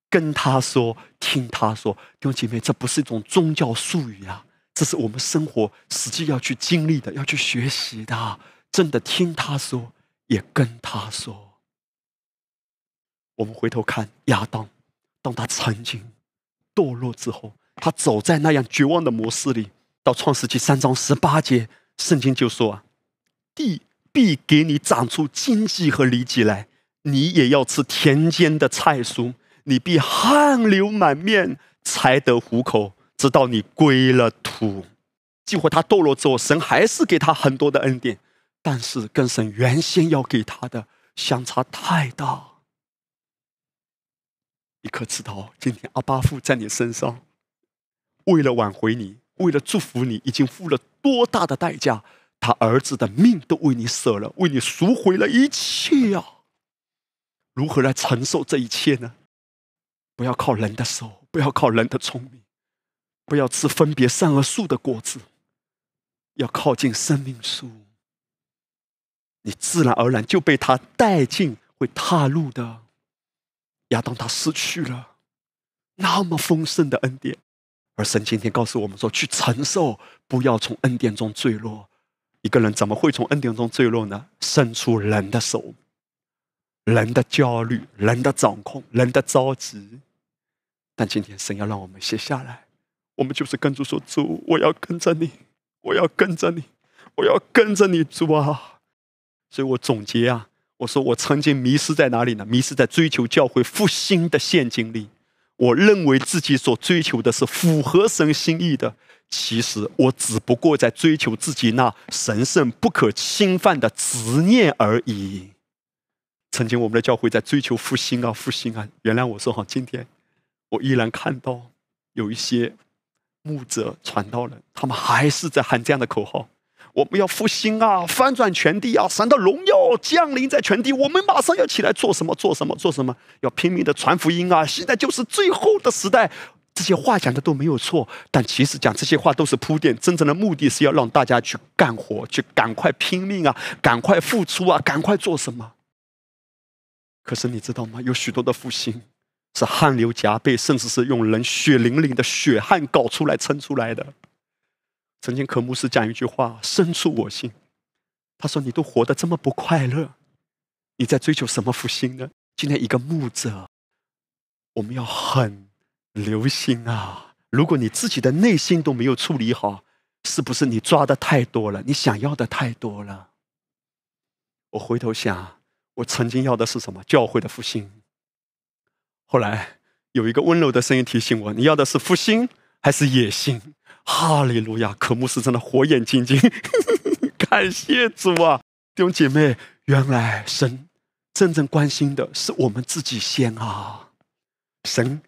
跟他说，听他说。弟兄姐妹，这不是一种宗教术语啊，这是我们生活实际要去经历的，要去学习的。真的听他说，也跟他说。我们回头看亚当，当他曾经。堕落之后，他走在那样绝望的模式里。到创世纪三章十八节，圣经就说：“啊，地必给你长出荆棘和荆棘来，你也要吃田间的菜蔬，你必汗流满面才得糊口，直到你归了土。”几乎他堕落之后，神还是给他很多的恩典，但是跟神原先要给他的相差太大。你可知道，今天阿巴父在你身上，为了挽回你，为了祝福你，已经付了多大的代价？他儿子的命都为你舍了，为你赎回了一切啊！如何来承受这一切呢？不要靠人的手，不要靠人的聪明，不要吃分别善恶树的果子，要靠近生命树。你自然而然就被他带进，会踏入的。亚当他失去了那么丰盛的恩典，而神今天告诉我们说：去承受，不要从恩典中坠落。一个人怎么会从恩典中坠落呢？伸出人的手，人的焦虑，人的掌控，人的着急。但今天神要让我们歇下来，我们就是跟主说：主，我要跟着你，我要跟着你，我要跟着你，主啊！所以我总结啊。我说我曾经迷失在哪里呢？迷失在追求教会复兴的陷阱里。我认为自己所追求的是符合神心意的，其实我只不过在追求自己那神圣不可侵犯的执念而已。曾经我们的教会在追求复兴啊，复兴啊。原谅我说哈，今天我依然看到有一些牧者传道人，他们还是在喊这样的口号。我们要复兴啊，翻转全地啊，神的荣耀降临在全地。我们马上要起来做什么？做什么？做什么？要拼命的传福音啊！现在就是最后的时代。这些话讲的都没有错，但其实讲这些话都是铺垫，真正的目的是要让大家去干活，去赶快拼命啊，赶快付出啊，赶快做什么？可是你知道吗？有许多的复兴是汗流浃背，甚至是用人血淋淋的血汗搞出来、撑出来的。曾经，科牧师讲一句话，深处我心。他说：“你都活得这么不快乐，你在追求什么复兴呢？”今天，一个牧者，我们要很留心啊！如果你自己的内心都没有处理好，是不是你抓的太多了？你想要的太多了？我回头想，我曾经要的是什么？教会的复兴。后来有一个温柔的声音提醒我：“你要的是复兴还是野心？”哈利路亚！可牧师真的火眼金睛，感谢主啊！弟兄姐妹，原来神真正关心的是我们自己先啊！神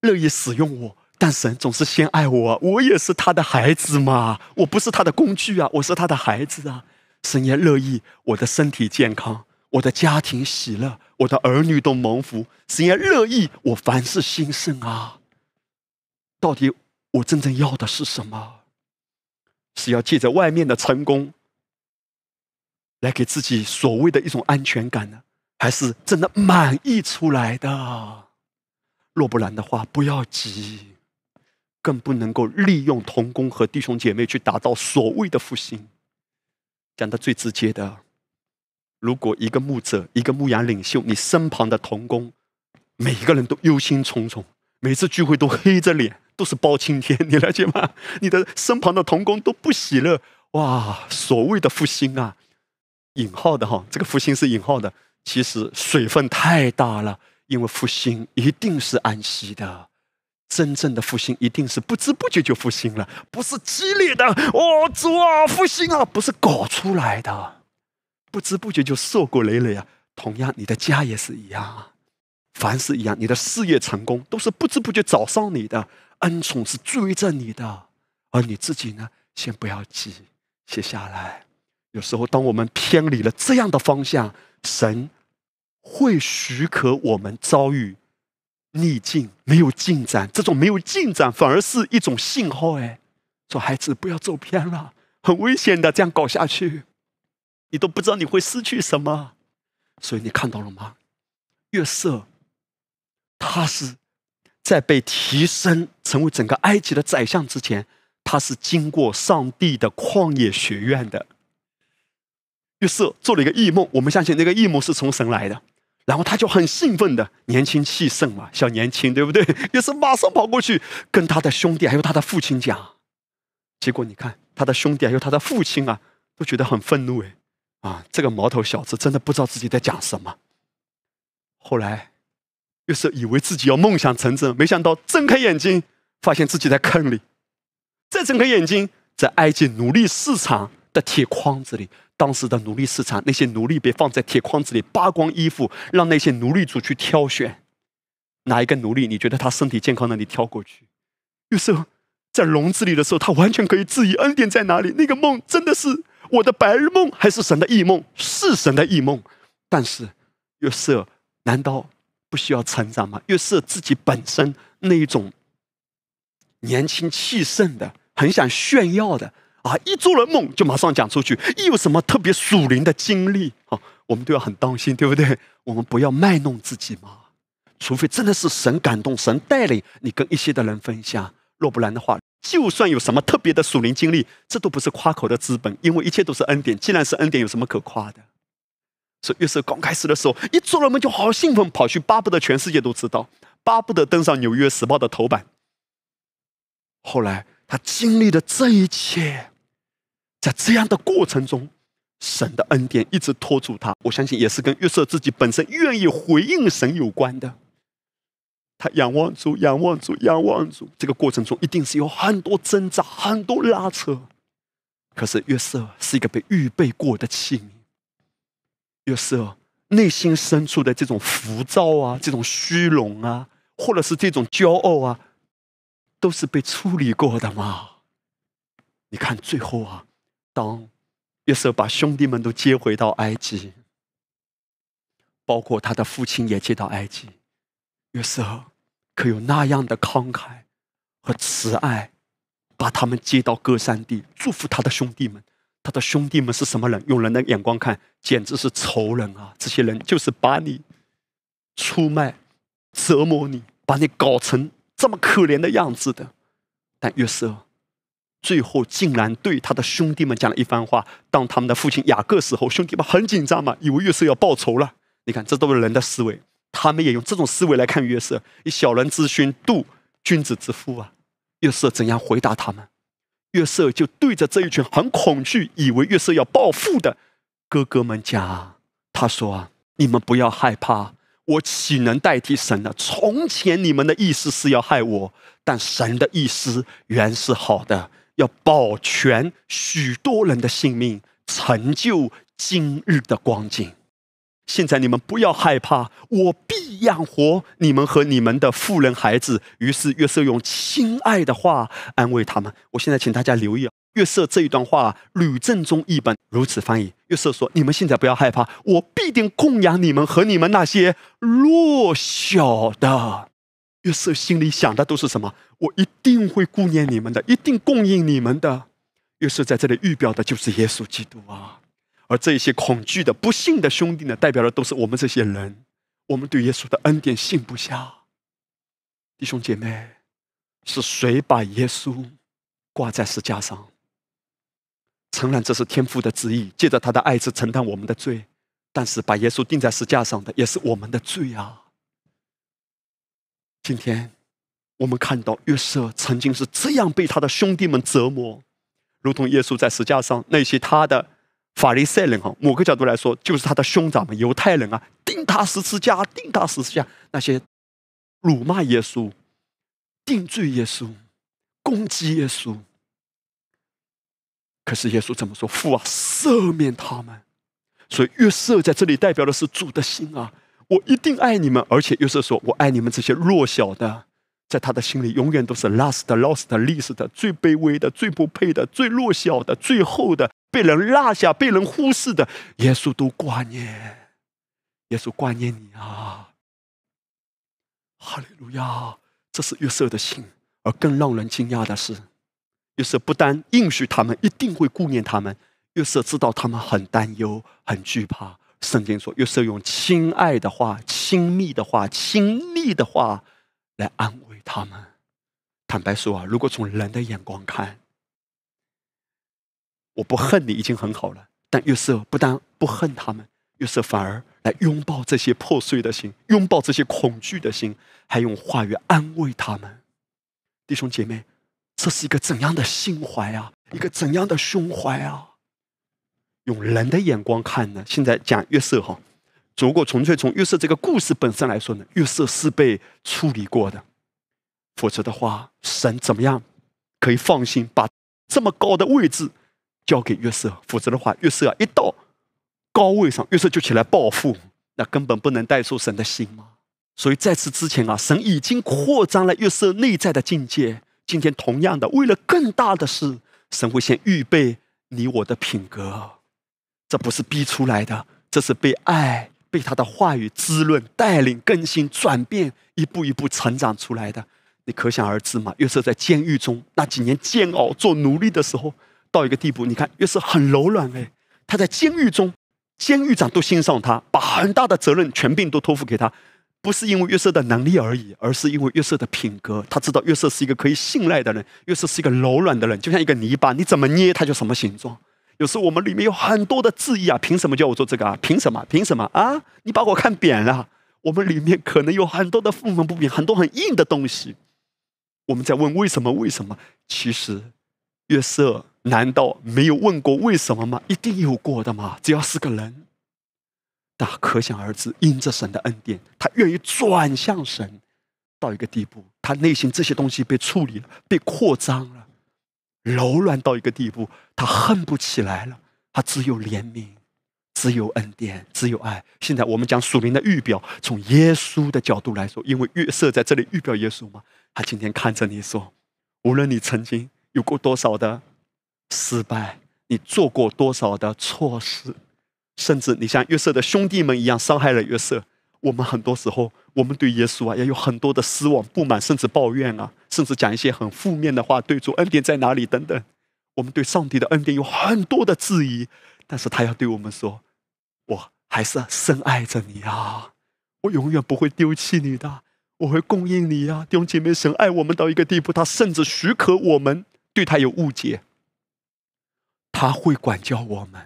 乐意使用我，但神总是先爱我，我也是他的孩子嘛，我不是他的工具啊，我是他的孩子啊！神也乐意我的身体健康，我的家庭喜乐，我的儿女都蒙福，神也乐意我凡事兴盛啊！到底？我真正要的是什么？是要借着外面的成功，来给自己所谓的一种安全感呢，还是真的满意出来的？若不然的话，不要急，更不能够利用童工和弟兄姐妹去达到所谓的复兴。讲的最直接的，如果一个牧者、一个牧羊领袖，你身旁的童工，每一个人都忧心忡忡，每次聚会都黑着脸。都是包青天，你了解吗？你的身旁的同工都不喜乐，哇！所谓的复兴啊，引号的哈，这个复兴是引号的，其实水分太大了。因为复兴一定是安息的，真正的复兴一定是不知不觉就复兴了，不是激烈的哦，主啊，复兴啊，不是搞出来的，不知不觉就硕果累累啊。同样，你的家也是一样，凡是一样，你的事业成功都是不知不觉找上你的。恩宠是追着你的，而你自己呢？先不要急，写下来。有时候，当我们偏离了这样的方向，神会许可我们遭遇逆境，没有进展。这种没有进展，反而是一种信号。哎，说孩子不要走偏了，很危险的。这样搞下去，你都不知道你会失去什么。所以你看到了吗？月色，他是。在被提升成为整个埃及的宰相之前，他是经过上帝的旷野学院的。约瑟做了一个异梦，我们相信那个异梦是从神来的。然后他就很兴奋的，年轻气盛嘛，小年轻，对不对？约瑟马上跑过去跟他的兄弟还有他的父亲讲。结果你看，他的兄弟还有他的父亲啊，都觉得很愤怒哎，啊，这个毛头小子真的不知道自己在讲什么。后来。就是以为自己要梦想成真，没想到睁开眼睛，发现自己在坑里。再睁开眼睛，在埃及奴隶市场的铁筐子里，当时的奴隶市场，那些奴隶被放在铁筐子里，扒光衣服，让那些奴隶主去挑选哪一个奴隶，你觉得他身体健康的，你挑过去。有时候在笼子里的时候，他完全可以质疑恩典在哪里。那个梦真的是我的白日梦，还是神的异梦？是神的异梦。但是约瑟，难道？不需要成长吗？越是自己本身那一种年轻气盛的，很想炫耀的啊！一做了梦就马上讲出去，一有什么特别属灵的经历啊，我们都要很当心，对不对？我们不要卖弄自己嘛，除非真的是神感动、神带领你跟一些的人分享。若不然的话，就算有什么特别的属灵经历，这都不是夸口的资本，因为一切都是恩典。既然是恩典，有什么可夸的？所以，约瑟刚开始的时候，一做了梦就好兴奋，跑去巴不得全世界都知道，巴不得登上《纽约时报》的头版。后来，他经历了这一切，在这样的过程中，神的恩典一直托住他。我相信，也是跟约瑟自己本身愿意回应神有关的。他仰望主，仰望主，仰望主，这个过程中一定是有很多挣扎，很多拉扯。可是，约瑟是一个被预备过的器皿。约瑟内心深处的这种浮躁啊，这种虚荣啊，或者是这种骄傲啊，都是被处理过的嘛。你看最后啊，当约瑟把兄弟们都接回到埃及，包括他的父亲也接到埃及，约瑟可有那样的慷慨和慈爱，把他们接到歌山地，祝福他的兄弟们。他的兄弟们是什么人？用人的眼光看，简直是仇人啊！这些人就是把你出卖，折磨你，把你搞成这么可怜的样子的。但约瑟最后竟然对他的兄弟们讲了一番话。当他们的父亲雅各死后，兄弟们很紧张嘛，以为约瑟要报仇了。你看，这都是人的思维，他们也用这种思维来看约瑟，以小人之心度君子之腹啊。约瑟怎样回答他们？约瑟就对着这一群很恐惧、以为约瑟要报复的哥哥们讲：“他说，你们不要害怕，我岂能代替神呢？从前你们的意思是要害我，但神的意思原是好的，要保全许多人的性命，成就今日的光景。”现在你们不要害怕，我必养活你们和你们的妇人孩子。于是约瑟用亲爱的话安慰他们。我现在请大家留意啊约瑟这一段话，吕正中译本如此翻译：约瑟说：“你们现在不要害怕，我必定供养你们和你们那些弱小的。”约瑟心里想的都是什么？我一定会顾念你们的，一定供应你们的。约瑟在这里预表的就是耶稣基督啊。而这些恐惧的、不幸的兄弟呢，代表的都是我们这些人。我们对耶稣的恩典信不下。弟兄姐妹，是谁把耶稣挂在石架上？承认这是天父的旨意，借着他的爱子承担我们的罪。但是把耶稣钉在石架上的，也是我们的罪啊。今天我们看到约瑟曾经是这样被他的兄弟们折磨，如同耶稣在石架上那些他的。法利赛人哈，某个角度来说，就是他的兄长们，犹太人啊，钉他十字架，钉他十字架，那些辱骂耶稣、定罪耶稣、攻击耶稣。可是耶稣怎么说？父啊，赦免他们。所以约瑟在这里代表的是主的心啊，我一定爱你们，而且约瑟说我爱你们这些弱小的，在他的心里永远都是 last、lost、least 的，最卑微的、最不配的、最弱小的、最后的。被人落下、被人忽视的，耶稣都挂念，耶稣挂念你啊！哈利路亚！这是约瑟的心。而更让人惊讶的是，约瑟不单应许他们一定会顾念他们，约瑟知道他们很担忧、很惧怕。圣经说，约瑟用亲爱的话、亲密的话、亲密的话来安慰他们。坦白说啊，如果从人的眼光看，我不恨你已经很好了，但约瑟不但不恨他们，约瑟反而来拥抱这些破碎的心，拥抱这些恐惧的心，还用话语安慰他们。弟兄姐妹，这是一个怎样的心怀啊？一个怎样的胸怀啊？用人的眼光看呢？现在讲约瑟哈，如果纯粹从约瑟这个故事本身来说呢，约瑟是被处理过的，否则的话，神怎么样可以放心把这么高的位置？交给约瑟，否则的话，约瑟啊一到高位上，约瑟就起来报复，那根本不能带出神的心嘛。所以在此之前啊，神已经扩张了约瑟内在的境界。今天同样的，为了更大的事，神会先预备你我的品格，这不是逼出来的，这是被爱、被他的话语滋润、带领、更新、转变，一步一步成长出来的。你可想而知嘛？约瑟在监狱中那几年煎熬、做奴隶的时候。到一个地步，你看约瑟很柔软哎，他在监狱中，监狱长都欣赏他，把很大的责任、权柄都托付给他，不是因为约瑟的能力而已，而是因为约瑟的品格。他知道约瑟是一个可以信赖的人，约瑟是一个柔软的人，就像一个泥巴，你怎么捏它就什么形状。有时候我们里面有很多的质疑啊，凭什么叫我做这个啊？凭什么？凭什么啊？你把我看扁了？我们里面可能有很多的愤愤不平，很多很硬的东西。我们在问为什么？为什么？其实约瑟。难道没有问过为什么吗？一定有过的嘛！只要是个人，那可想而知，因着神的恩典，他愿意转向神到一个地步，他内心这些东西被处理了，被扩张了，柔软到一个地步，他恨不起来了。他只有怜悯，只有恩典，只有爱。现在我们讲属灵的预表，从耶稣的角度来说，因为约瑟在这里预表耶稣嘛，他今天看着你说，无论你曾经有过多少的。失败，你做过多少的错事？甚至你像约瑟的兄弟们一样伤害了约瑟。我们很多时候，我们对耶稣啊，也有很多的失望、不满，甚至抱怨啊，甚至讲一些很负面的话，对主恩典在哪里等等。我们对上帝的恩典有很多的质疑，但是他要对我们说：“我还是深爱着你啊，我永远不会丢弃你的。我会供应你呀，弟兄姐妹，神爱我们到一个地步，他甚至许可我们对他有误解。他会管教我们，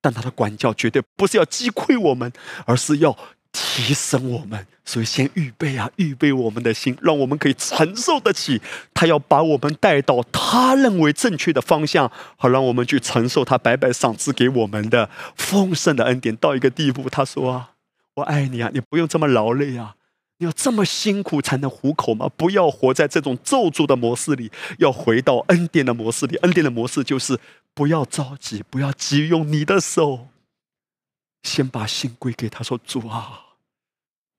但他的管教绝对不是要击溃我们，而是要提升我们。所以先预备啊，预备我们的心，让我们可以承受得起。他要把我们带到他认为正确的方向，好让我们去承受他白白赏赐给我们的丰盛的恩典。到一个地步，他说啊：“我爱你啊，你不用这么劳累啊。”你要这么辛苦才能糊口吗？不要活在这种咒诅的模式里，要回到恩典的模式里。恩典的模式就是不要着急，不要急，用你的手，先把心归给他。说：“主啊，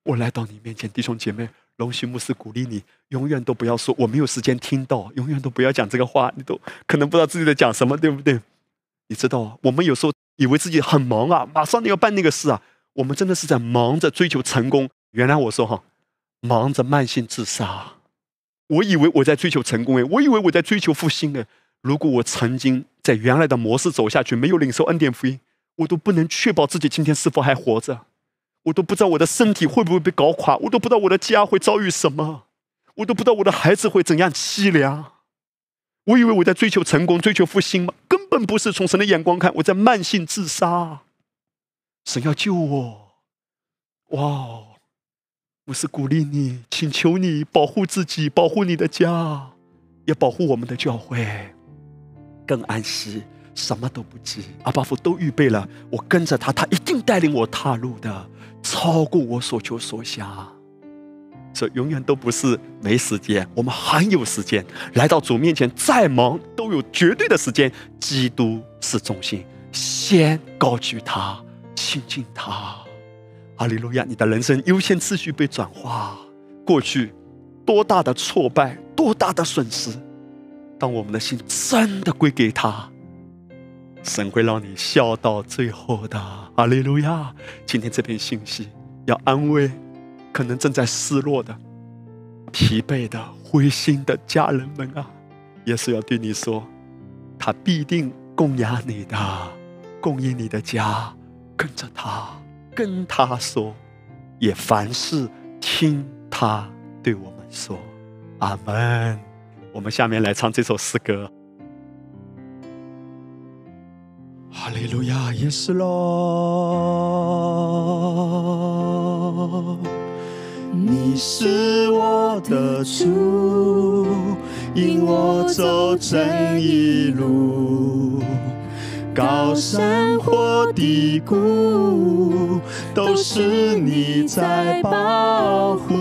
我来到你面前，弟兄姐妹，龙须牧师鼓励你，永远都不要说我没有时间听到，永远都不要讲这个话。你都可能不知道自己在讲什么，对不对？你知道，我们有时候以为自己很忙啊，马上你要办那个事啊，我们真的是在忙着追求成功。”原来我说哈，忙着慢性自杀，我以为我在追求成功哎，我以为我在追求复兴哎。如果我曾经在原来的模式走下去，没有领受恩典福音，我都不能确保自己今天是否还活着，我都不知道我的身体会不会被搞垮，我都不知道我的家会遭遇什么，我都不知道我的孩子会怎样凄凉。我以为我在追求成功、追求复兴吗？根本不是从神的眼光看，我在慢性自杀。神要救我，哇！我是鼓励你，请求你保护自己，保护你的家，也保护我们的教会，更安息，什么都不急。阿巴父都预备了，我跟着他，他一定带领我踏入的，超过我所求所想。这永远都不是没时间，我们很有时间。来到主面前，再忙都有绝对的时间。基督是中心，先高举他，亲近他。哈利路亚！你的人生优先次序被转化，过去多大的挫败，多大的损失，当我们的心真的归给他，神会让你笑到最后的。阿利路亚！今天这篇信息要安慰可能正在失落的、疲惫的、灰心的家人们啊！耶稣要对你说，他必定供养你的，供应你的家，跟着他。跟他说，也凡事听他对我们说，阿门。我们下面来唱这首诗歌。哈利路亚，耶稣咯，你是我的主，引我走正义路。高山或低谷，都是你在保护。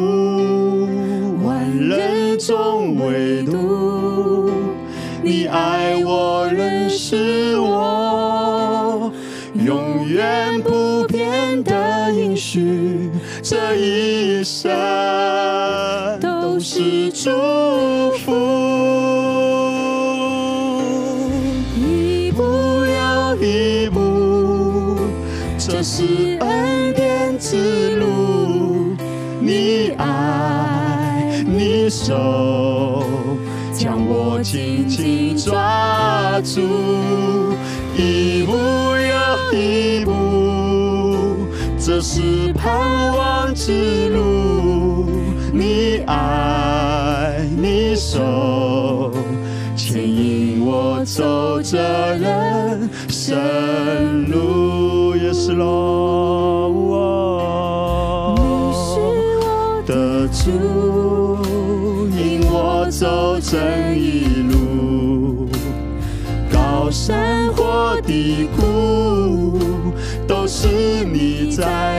万人中唯独你爱我，认识我，永远不变的应许，这一生都是祝福手将我紧紧抓住，一步又一步，这是盼望之路，你爱你手牵引我走着人生路。也是喽，走正义路，高山或低谷，都是你在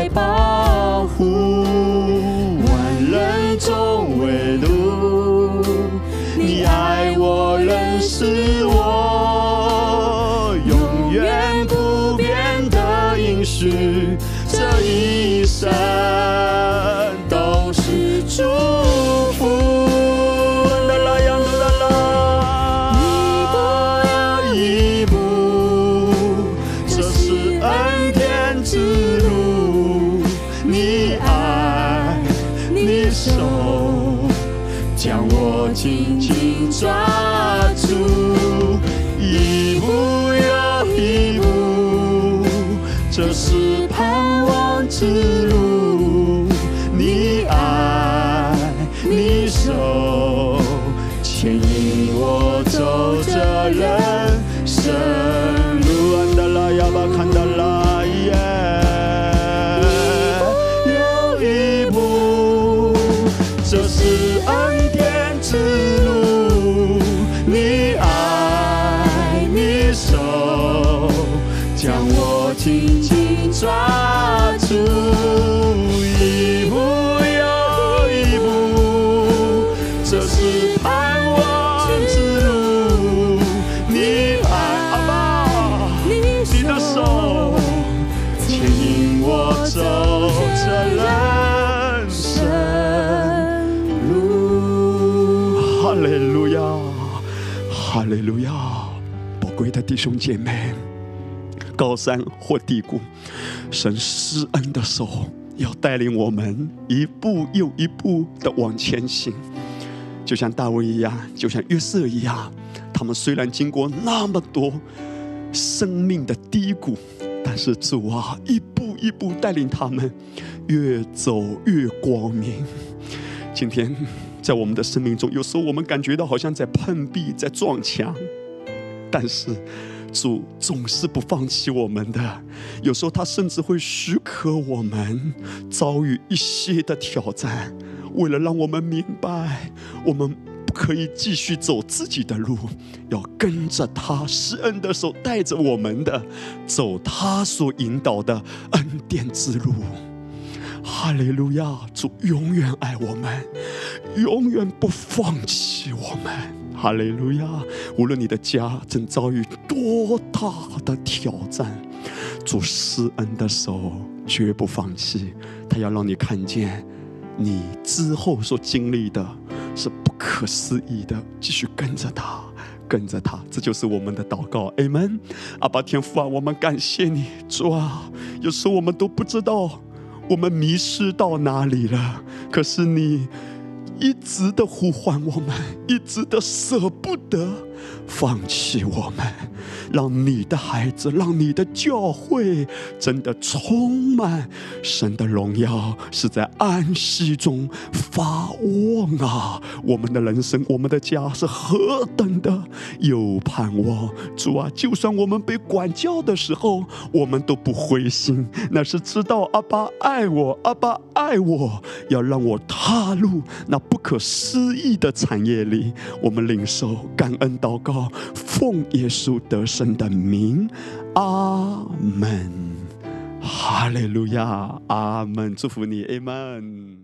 紧紧抓住，一步又一步，这是盼望之路，你爱你手牵引我走这人生。弟兄姐妹，高山或低谷，神施恩的手要带领我们一步又一步的往前行，就像大卫一样，就像约瑟一样。他们虽然经过那么多生命的低谷，但是主啊，一步一步带领他们越走越光明。今天在我们的生命中，有时候我们感觉到好像在碰壁，在撞墙，但是主总是不放弃我们的。有时候他甚至会许可我们遭遇一些的挑战，为了让我们明白，我们不可以继续走自己的路，要跟着他施恩的手带着我们的，走他所引导的恩典之路。哈利路亚！主永远爱我们，永远不放弃我们。哈利路亚！无论你的家正遭遇多大的挑战，主施恩的手绝不放弃。他要让你看见，你之后所经历的是不可思议的。继续跟着他，跟着他，这就是我们的祷告。Amen。阿爸天父啊，我们感谢你，主啊，有时我们都不知道。我们迷失到哪里了？可是你一直的呼唤我们，一直的舍不得放弃我们，让你的孩子，让你的教会真的充满神的荣耀，是在安息中发旺啊！我们的人生，我们的家是何等的有盼望！主啊，就算我们被管教的时候，我们都不灰心，那是知道阿爸爱我，阿爸爱我，要让我踏入那不可思议的产业里。我们领受感恩的祷告，奉耶稣得胜的名，阿门。哈利路亚，阿门！祝福你，阿门。